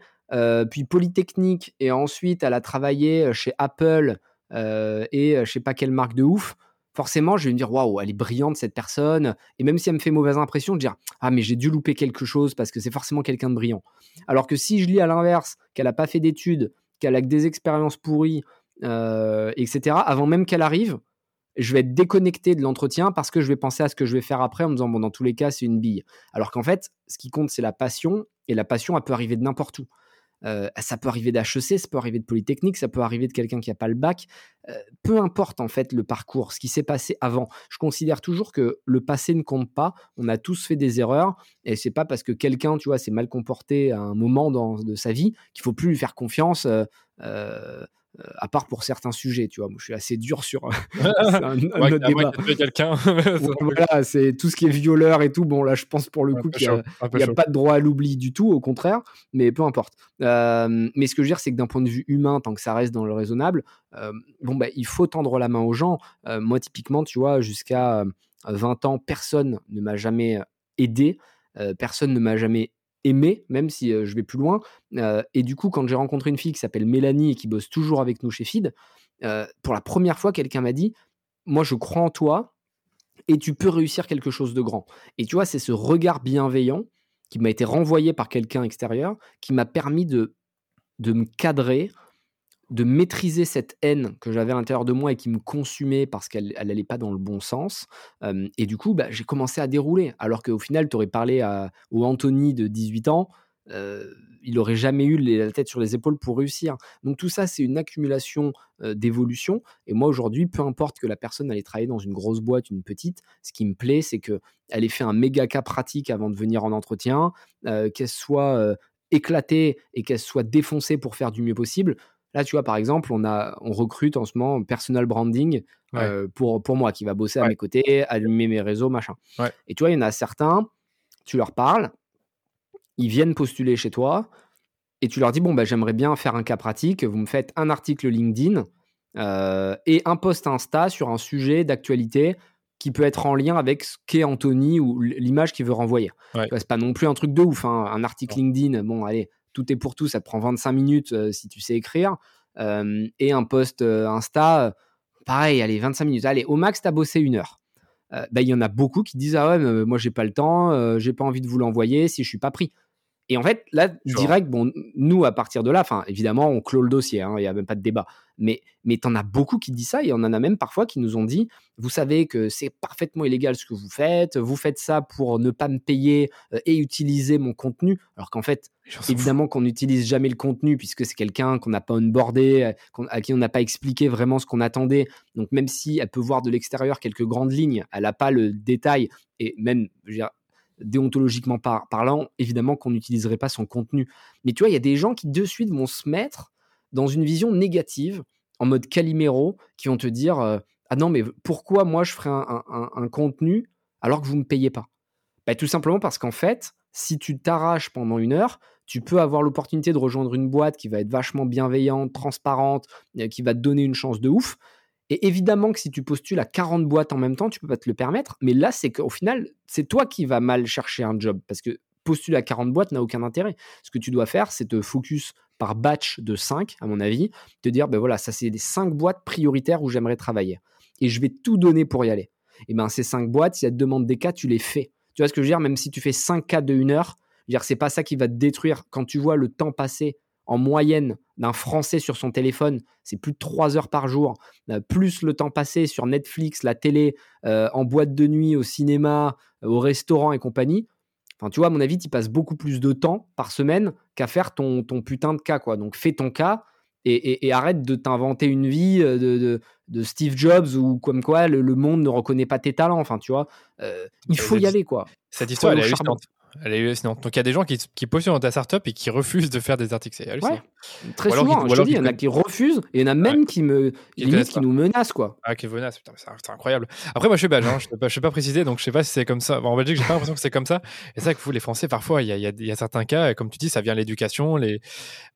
puis Polytechnique, et ensuite elle a travaillé chez Apple et je sais pas quelle marque de ouf, forcément, je vais me dire waouh, elle est brillante cette personne. Et même si elle me fait mauvaise impression, de dire ah, mais j'ai dû louper quelque chose parce que c'est forcément quelqu'un de brillant. Alors que si je lis à l'inverse, qu'elle n'a pas fait d'études, qu'elle a des expériences pourries, euh, etc., avant même qu'elle arrive, je vais être déconnecté de l'entretien parce que je vais penser à ce que je vais faire après en me disant bon, dans tous les cas, c'est une bille. Alors qu'en fait, ce qui compte, c'est la passion. Et la passion, elle peut arriver de n'importe où. Euh, ça peut arriver d'HEC, ça peut arriver de Polytechnique, ça peut arriver de quelqu'un qui n'a pas le bac. Euh, peu importe en fait le parcours, ce qui s'est passé avant. Je considère toujours que le passé ne compte pas. On a tous fait des erreurs et c'est pas parce que quelqu'un, tu vois, s'est mal comporté à un moment dans, de sa vie qu'il faut plus lui faire confiance. Euh, euh, à part pour certains sujets, tu vois. Moi, je suis assez dur sur un, autre débat. quelqu'un. voilà, c'est tout ce qui est violeur et tout. Bon, là, je pense pour le coup qu'il n'y a, pas de droit à l'oubli du tout, au contraire, mais peu importe. Euh, mais ce que je veux dire, c'est que d'un point de vue humain, tant que ça reste dans le raisonnable, euh, bon, bah, il faut tendre la main aux gens. moi, typiquement, tu vois, jusqu'à 20 ans, personne ne m'a jamais aidé, personne ne m'a jamais aimé, même si je vais plus loin. et du coup, quand j'ai rencontré une fille qui s'appelle Mélanie et qui bosse toujours avec nous chez Feed, pour la première fois, quelqu'un m'a dit Moi, je crois en toi et tu peux réussir quelque chose de grand. Et tu vois, c'est ce regard bienveillant qui m'a été renvoyé par quelqu'un extérieur qui m'a permis de, de me cadrer, de maîtriser cette haine que j'avais à l'intérieur de moi et qui me consumait parce qu'elle n'allait pas dans le bon sens. et du coup, bah, j'ai commencé à dérouler. Alors qu'au final, tu aurais parlé à, au Anthony de 18 ans, il n'aurait jamais eu la tête sur les épaules pour réussir. Donc tout ça, c'est une accumulation d'évolution. Et moi, aujourd'hui, peu importe que la personne allait travailler dans une grosse boîte, une petite, ce qui me plaît, c'est qu'elle ait fait un méga cas pratique avant de venir en entretien, qu'elle soit éclatée et qu'elle soit défoncée pour faire du mieux possible. Là, tu vois, par exemple, on, a, on recrute en ce moment personal branding euh, pour, pour moi qui va bosser à mes côtés, allumer mes réseaux, machin. Et tu vois, il y en a certains, tu leur parles, ils viennent postuler chez toi et tu leur dis Bon, bah, j'aimerais bien faire un cas pratique, vous me faites un article LinkedIn euh, et un post Insta sur un sujet d'actualité qui peut être en lien avec ce qu'est Anthony ou l'image qu'il veut renvoyer. C'est pas non plus un truc de ouf, hein. un article LinkedIn, bon, allez, tout est pour tout, ça te prend 25 minutes euh, si tu sais écrire. Euh, et un post euh, Insta, pareil, allez, 25 minutes. Allez, au max, tu as bossé une heure. Bah, il y en a beaucoup qui disent Ah ouais, moi, j'ai pas le temps, j'ai pas envie de vous l'envoyer si je suis pas pris. Et en fait, là, direct, bon, nous, à partir de là, enfin, évidemment, on clôt le dossier, hein, il n'y a même pas de débat. Mais, mais tu en as beaucoup qui disent ça, et on en a même parfois qui nous ont dit Vous savez que c'est parfaitement illégal ce que vous faites, vous faites ça pour ne pas me payer euh, et utiliser mon contenu. Alors qu'en fait, évidemment qu'on n'utilise jamais le contenu, puisque c'est quelqu'un qu'on n'a pas onboardé, euh, à qui on n'a pas expliqué vraiment ce qu'on attendait. Donc, même si elle peut voir de l'extérieur quelques grandes lignes, elle n'a pas le détail, et même, je veux dire, déontologiquement parlant, évidemment qu'on n'utiliserait pas son contenu. Mais tu vois, il y a des gens qui de suite vont se mettre dans une vision négative, en mode Calimero, qui vont te dire euh, Ah non, mais pourquoi moi je ferais un, contenu alors que vous ne me payez pas? Bah, Tout simplement parce qu'en fait, si tu t'arraches pendant une heure, tu peux avoir l'opportunité de rejoindre une boîte qui va être vachement bienveillante, transparente, euh, qui va te donner une chance de ouf. Et évidemment que si tu postules à 40 boîtes en même temps, tu peux pas te le permettre. Mais là, c'est qu'au final, c'est toi qui vas mal chercher un job. Parce que postuler à 40 boîtes n'a aucun intérêt. Ce que tu dois faire, c'est te focus par batch de 5, à mon avis, te dire, ben voilà, ça c'est des 5 boîtes prioritaires où j'aimerais travailler. Et je vais tout donner pour y aller. Et ben ces 5 boîtes, si elles te demandent des cas, tu les fais. Tu vois ce que je veux dire? Même si tu fais 5 cas de 1 heure, c'est pas ça qui va te détruire. Quand tu vois le temps passé en moyenne d'un Français sur son téléphone, c'est plus de 3 heures par jour, euh, plus le temps passé sur Netflix, la télé, euh, en boîte de nuit, au cinéma, euh, au restaurant et compagnie. Enfin, tu vois, à mon avis, tu passes beaucoup plus de temps par semaine qu'à faire ton, ton putain de cas. Quoi. Donc fais ton cas et, arrête de t'inventer une vie de, de, Steve Jobs ou comme quoi le, monde ne reconnaît pas tes talents. Enfin, tu vois, il faut y aller. quoi. Cette histoire, elle est est Donc il y a des gens qui, qui postulent dans ta startup et qui refusent de faire des articles. C'est ouais. Très souvent, je te dis, il y en a qui refusent et il y en a même qui me qui, limite, qui nous menacent quoi. Ah qui menacent, putain, c'est incroyable. Après moi je suis belge, hein, je ne sais pas préciser, donc je sais pas si c'est comme ça. en Belgique j'ai pas l'impression que c'est comme ça. Et c'est vrai que vous les Français parfois il y a, y, y a, certains cas, comme tu dis, ça vient l'éducation, les,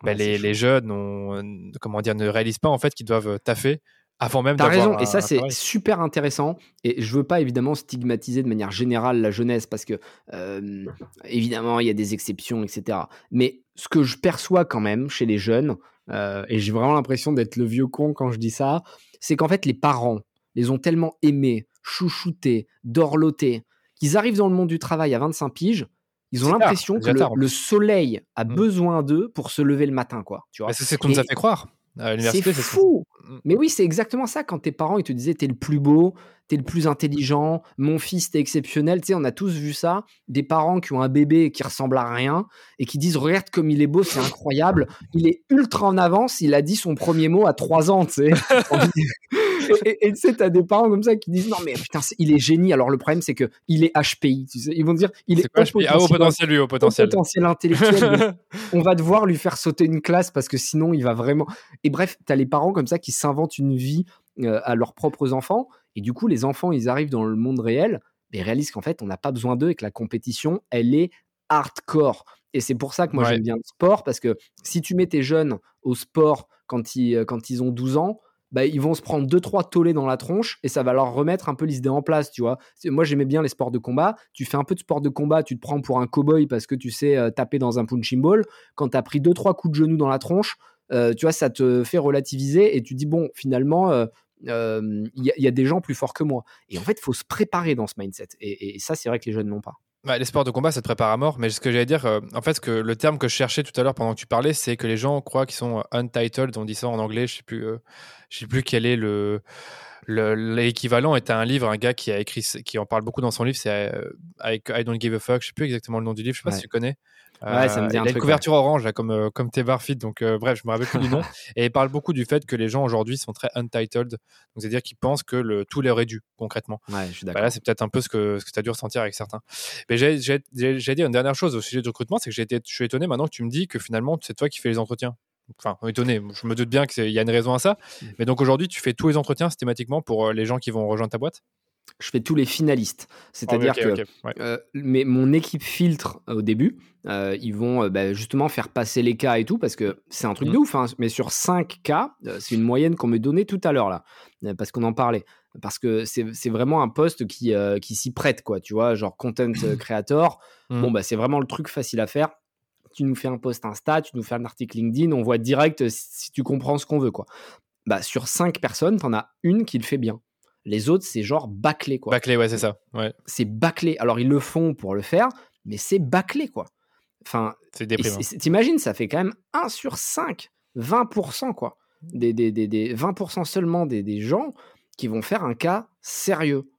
bah, les, les, jeunes comment dire, ne réalisent pas en fait qu'ils doivent taffer Avant même T'as raison, et ça c'est super intéressant. Et je veux pas évidemment stigmatiser de manière générale la jeunesse parce que euh, évidemment il y a des exceptions, etc. Mais ce que je perçois quand même chez les jeunes, euh, et j'ai vraiment l'impression d'être le vieux con quand je dis ça, c'est qu'en fait les parents les ont tellement aimés, chouchoutés, dorlotés, qu'ils arrivent dans le monde du travail à 25 piges. Ils ont l'impression que le, soleil a Mm. besoin d'eux pour se lever le matin, quoi. Tu vois c'est ce qu'on nous a fait croire. À c'est l'université, c'est fou. Mm. Mais oui, c'est exactement ça. Quand tes parents ils te disaient t'es le plus beau, t'es le plus intelligent, mon fils t'es exceptionnel. Tu sais, on a tous vu ça. Des parents qui ont un bébé qui ressemble à rien et qui disent regarde comme il est beau, c'est incroyable. Il est ultra en avance. Il a dit son premier mot à 3 ans, tu sais. et et- et tu sais, t'as des parents comme ça qui disent non mais putain, il est génie. Alors le problème c'est que il est HPI. Tu sais, ils vont dire il est, C'est quoi, haut je paye- Ah, au potentiel, lui, au potentiel. potentiel intellectuel. on va devoir lui faire sauter une classe parce que sinon il va vraiment. Et bref, tu as les parents comme ça qui s'inventent une vie euh, à leurs propres enfants. Et du coup, les enfants, ils arrivent dans le monde réel, ils réalisent qu'en fait, on n'a pas besoin d'eux et que la compétition, elle est hardcore. Et c'est pour ça que moi, Ouais. j'aime bien le sport parce que si tu mets tes jeunes au sport quand ils, euh, quand ils ont 12 ans, bah, ils vont se prendre deux trois tollés dans la tronche et ça va leur remettre un peu l'idée en place, tu vois. Moi, j'aimais bien les sports de combat. Tu fais un peu de sport de combat, tu te prends pour un cow-boy parce que tu sais euh, taper dans un punching ball. Quand tu as pris deux trois coups de genou dans la tronche, euh, tu vois, ça te fait relativiser et tu dis bon, finalement, euh, il y, a- des gens plus forts que moi. Et en fait, il faut se préparer dans ce mindset. Et, et ça, c'est vrai que les jeunes n'ont pas. Bah, les sports de combat, ça te prépare à mort. Mais ce que j'allais dire, euh, en fait, ce que, le terme que je cherchais tout à l'heure pendant que tu parlais, c'est que les gens croient qu'ils sont euh, untitled. On dit ça en anglais. Je sais plus, euh, je sais plus quel est le le- l'équivalent. Est un livre, un gars qui a écrit, qui en parle beaucoup dans son livre. C'est euh, avec I Don't Give a Fuck. Je sais plus exactement le nom du livre. Je sais pas Ouais. si tu connais. Ouais, ça me dit il un a une truc, couverture orange là, comme euh, comme tes Barfit. Donc euh, bref, je me rappelle plus du nom. Et il parle beaucoup du fait que les gens aujourd'hui sont très untitled. C'est-à-dire qu'ils pensent que le, tout leur est dû concrètement. Ouais, je suis Bah d'accord. là, c'est peut-être un peu ce que, ce que tu as dû ressentir avec certains. Mais j'ai dit une dernière chose au sujet du recrutement, c'est que été, je suis étonné maintenant que tu me dis que finalement, c'est toi qui fais les entretiens. Enfin, étonné, je me doute bien qu'il y a une raison à ça. Mm. Mais donc aujourd'hui, tu fais tous les entretiens systématiquement pour euh, les gens qui vont rejoindre ta boîte? Je fais tous les finalistes. C'est-à-dire que ouais. euh, mais mon équipe filtre euh, au début. Euh, ils vont bah, justement faire passer les cas et tout parce que c'est un truc Mhm. de ouf. hein, mais sur 5 cas, c'est une moyenne qu'on me donnait tout à l'heure là, parce qu'on en parlait. Parce que c'est vraiment un poste qui, qui s'y prête, quoi. Tu vois, genre content creator. Mhm. Bon, bah, c'est vraiment le truc facile à faire. Tu nous fais un post Insta, tu nous fais un article LinkedIn, on voit direct si tu comprends ce qu'on veut, quoi. Bah, sur 5 personnes, t'en as une qui le fait bien. Les autres, c'est genre bâclé, quoi Bâclé, ouais, c'est ça. Ouais, c'est bâclé. Alors, ils le font pour le faire, mais c'est bâclé, quoi. Enfin, c'est déprimant. t'imagines, ça fait quand même 1 sur 5, 20%, quoi. Des, des, des, des 20% seulement des, des gens qui vont faire un cas sérieux.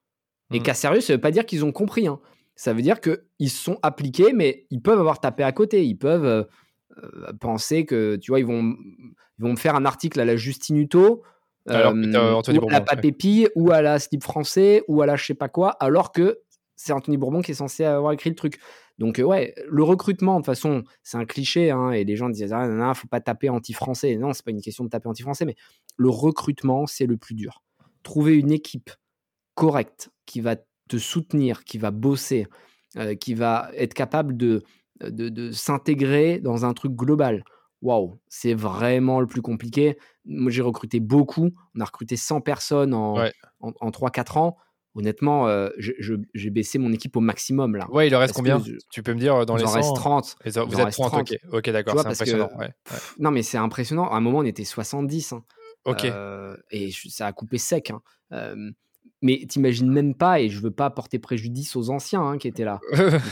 Et Mm. cas sérieux, ça veut pas dire qu'ils ont compris. hein. Ça veut dire qu'ils se sont appliqués, mais ils peuvent avoir tapé à côté. Ils peuvent euh, euh, penser que, tu vois, ils vont, ils vont me faire un article à la Justine Hutto, Alors Anthony ou à la ouais. Papépi, ou à la Slip français, ou à la je sais pas quoi, alors que c'est Anthony Bourbon qui est censé avoir écrit le truc. Donc, euh, ouais, le recrutement, de toute façon, c'est un cliché, hein, et les gens disent, ah, non, non, faut pas taper anti-français. Non, c'est pas une question de taper anti-français, mais le recrutement, c'est le plus dur. Trouver une équipe correcte qui va te soutenir, qui va bosser, euh, qui va être capable de, de, de s'intégrer dans un truc global. Waouh, c'est vraiment le plus compliqué. Moi, j'ai recruté beaucoup. On a recruté 100 personnes en, Ouais. en, en 3-4 ans. Honnêtement, euh, j'ai baissé mon équipe au maximum là. Ouais, il en reste Parce combien je- Tu peux me dire euh, dans Il les en reste 100 30. les- Vous il en êtes reste 30, 30. ok, d'accord, c'est que- impressionnant. ouais, ouais. Pff, Non, mais c'est impressionnant. À un moment, on était 70. hein. Ok, Euh, et ça a coupé sec. hein. Euh, mais t'imagines même pas, et je veux pas porter préjudice aux anciens hein, qui étaient là.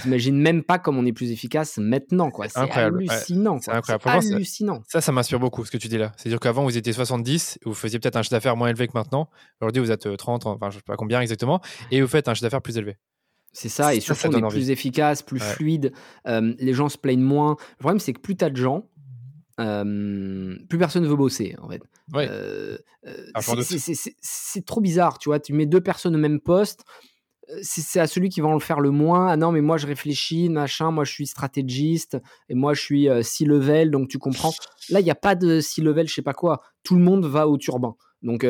T'imagines même pas comme on est plus efficace maintenant, quoi. C'est ouais. hallucinant. C'est incroyable. Hallucinant. Ça, ça m'inspire beaucoup ce que tu dis là. C'est-à-dire qu'avant, vous étiez 70, vous faisiez peut-être un chiffre d'affaires moins élevé que maintenant. Aujourd'hui, vous êtes euh, 30, enfin, je sais pas combien exactement, et vous faites un chiffre d'affaires plus élevé. C'est ça, et Ça, ça surtout on est envie. plus efficace, plus Ouais. fluide. Euh, les gens se plaignent moins. Le problème, c'est que plus t'as de gens, euh, plus personne veut bosser, en fait. Ouais. Euh, euh, c'est- trop bizarre, tu vois. Tu mets deux personnes au même poste, euh, c'est à celui qui va en le faire le moins. Ah non, mais moi je réfléchis, machin, moi je suis stratégiste, et moi je suis euh, six level, donc tu comprends. Là, il n'y a pas de six level, je sais pas quoi. Tout le monde va au turbin. Donc,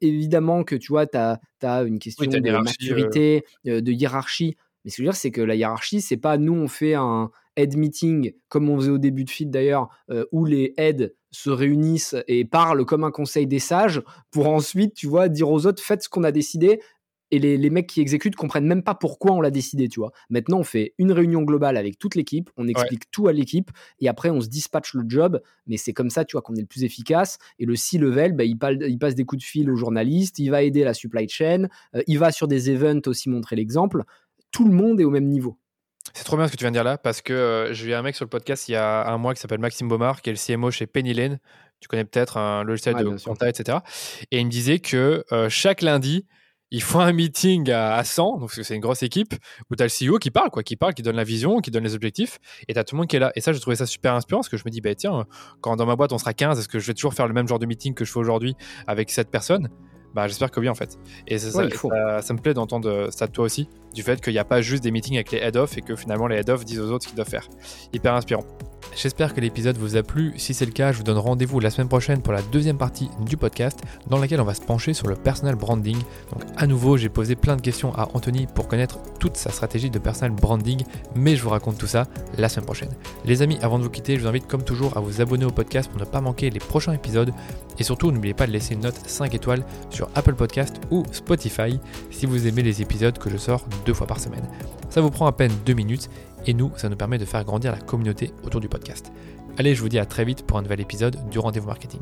évidemment que tu vois, tu as, une question de maturité, de hiérarchie. Mais ce que je veux dire, c'est que la hiérarchie, c'est pas nous, on fait un head meeting, comme on faisait au début de feed d'ailleurs, euh, où les heads se réunissent et parlent comme un conseil des sages pour ensuite, tu vois, dire aux autres, faites ce qu'on a décidé, et les, mecs qui exécutent comprennent même pas pourquoi on l'a décidé, tu vois. Maintenant, on fait une réunion globale avec toute l'équipe, on explique tout à l'équipe, et après, on se dispatche le job, mais c'est comme ça, tu vois, qu'on est le plus efficace. Et le C-level, bah, il, passe des coups de fil aux journalistes, il va aider la supply chain, euh, il va sur des events aussi montrer l'exemple. Tout le monde est au même niveau. C'est trop bien ce que tu viens de dire là, parce que euh, j'ai eu un mec sur le podcast il y a un mois qui s'appelle Maxime Baumard, qui est le CMO chez Penny Lane. Tu connais peut-être un logiciel de compta, etc. Et il me disait que euh, chaque lundi, ils font un meeting à, 100, donc c'est une grosse équipe, où tu as le CEO qui parle, quoi, qui parle, qui donne la vision, qui donne les objectifs, et tu as tout le monde qui est là. Et ça, j'ai trouvé ça super inspirant, parce que je me dis, bah, tiens, quand dans ma boîte on sera 15, est-ce que je vais toujours faire le même genre de meeting que je fais aujourd'hui avec cette personne bah, j'espère que oui, en fait. Et ça, ça, me plaît d'entendre ça de toi aussi, du fait qu'il n'y a pas juste des meetings avec les head-off et que finalement les head-off disent aux autres ce qu'ils doivent faire. Hyper inspirant. J'espère que l'épisode vous a plu. Si c'est le cas, je vous donne rendez-vous la semaine prochaine pour la deuxième partie du podcast dans laquelle on va se pencher sur le personal branding. Donc à nouveau, j'ai posé plein de questions à Anthony pour connaître toute sa stratégie de personal branding, mais je vous raconte tout ça la semaine prochaine. Les amis, avant de vous quitter, je vous invite comme toujours à vous abonner au podcast pour ne pas manquer les prochains épisodes et surtout n'oubliez pas de laisser une note 5 étoiles sur Apple Podcast ou Spotify si vous aimez les épisodes que je sors deux fois par semaine. Ça vous prend à peine deux minutes et nous, ça nous permet de faire grandir la communauté autour du podcast. Allez, je vous dis à très vite pour un nouvel épisode du Rendez-vous Marketing.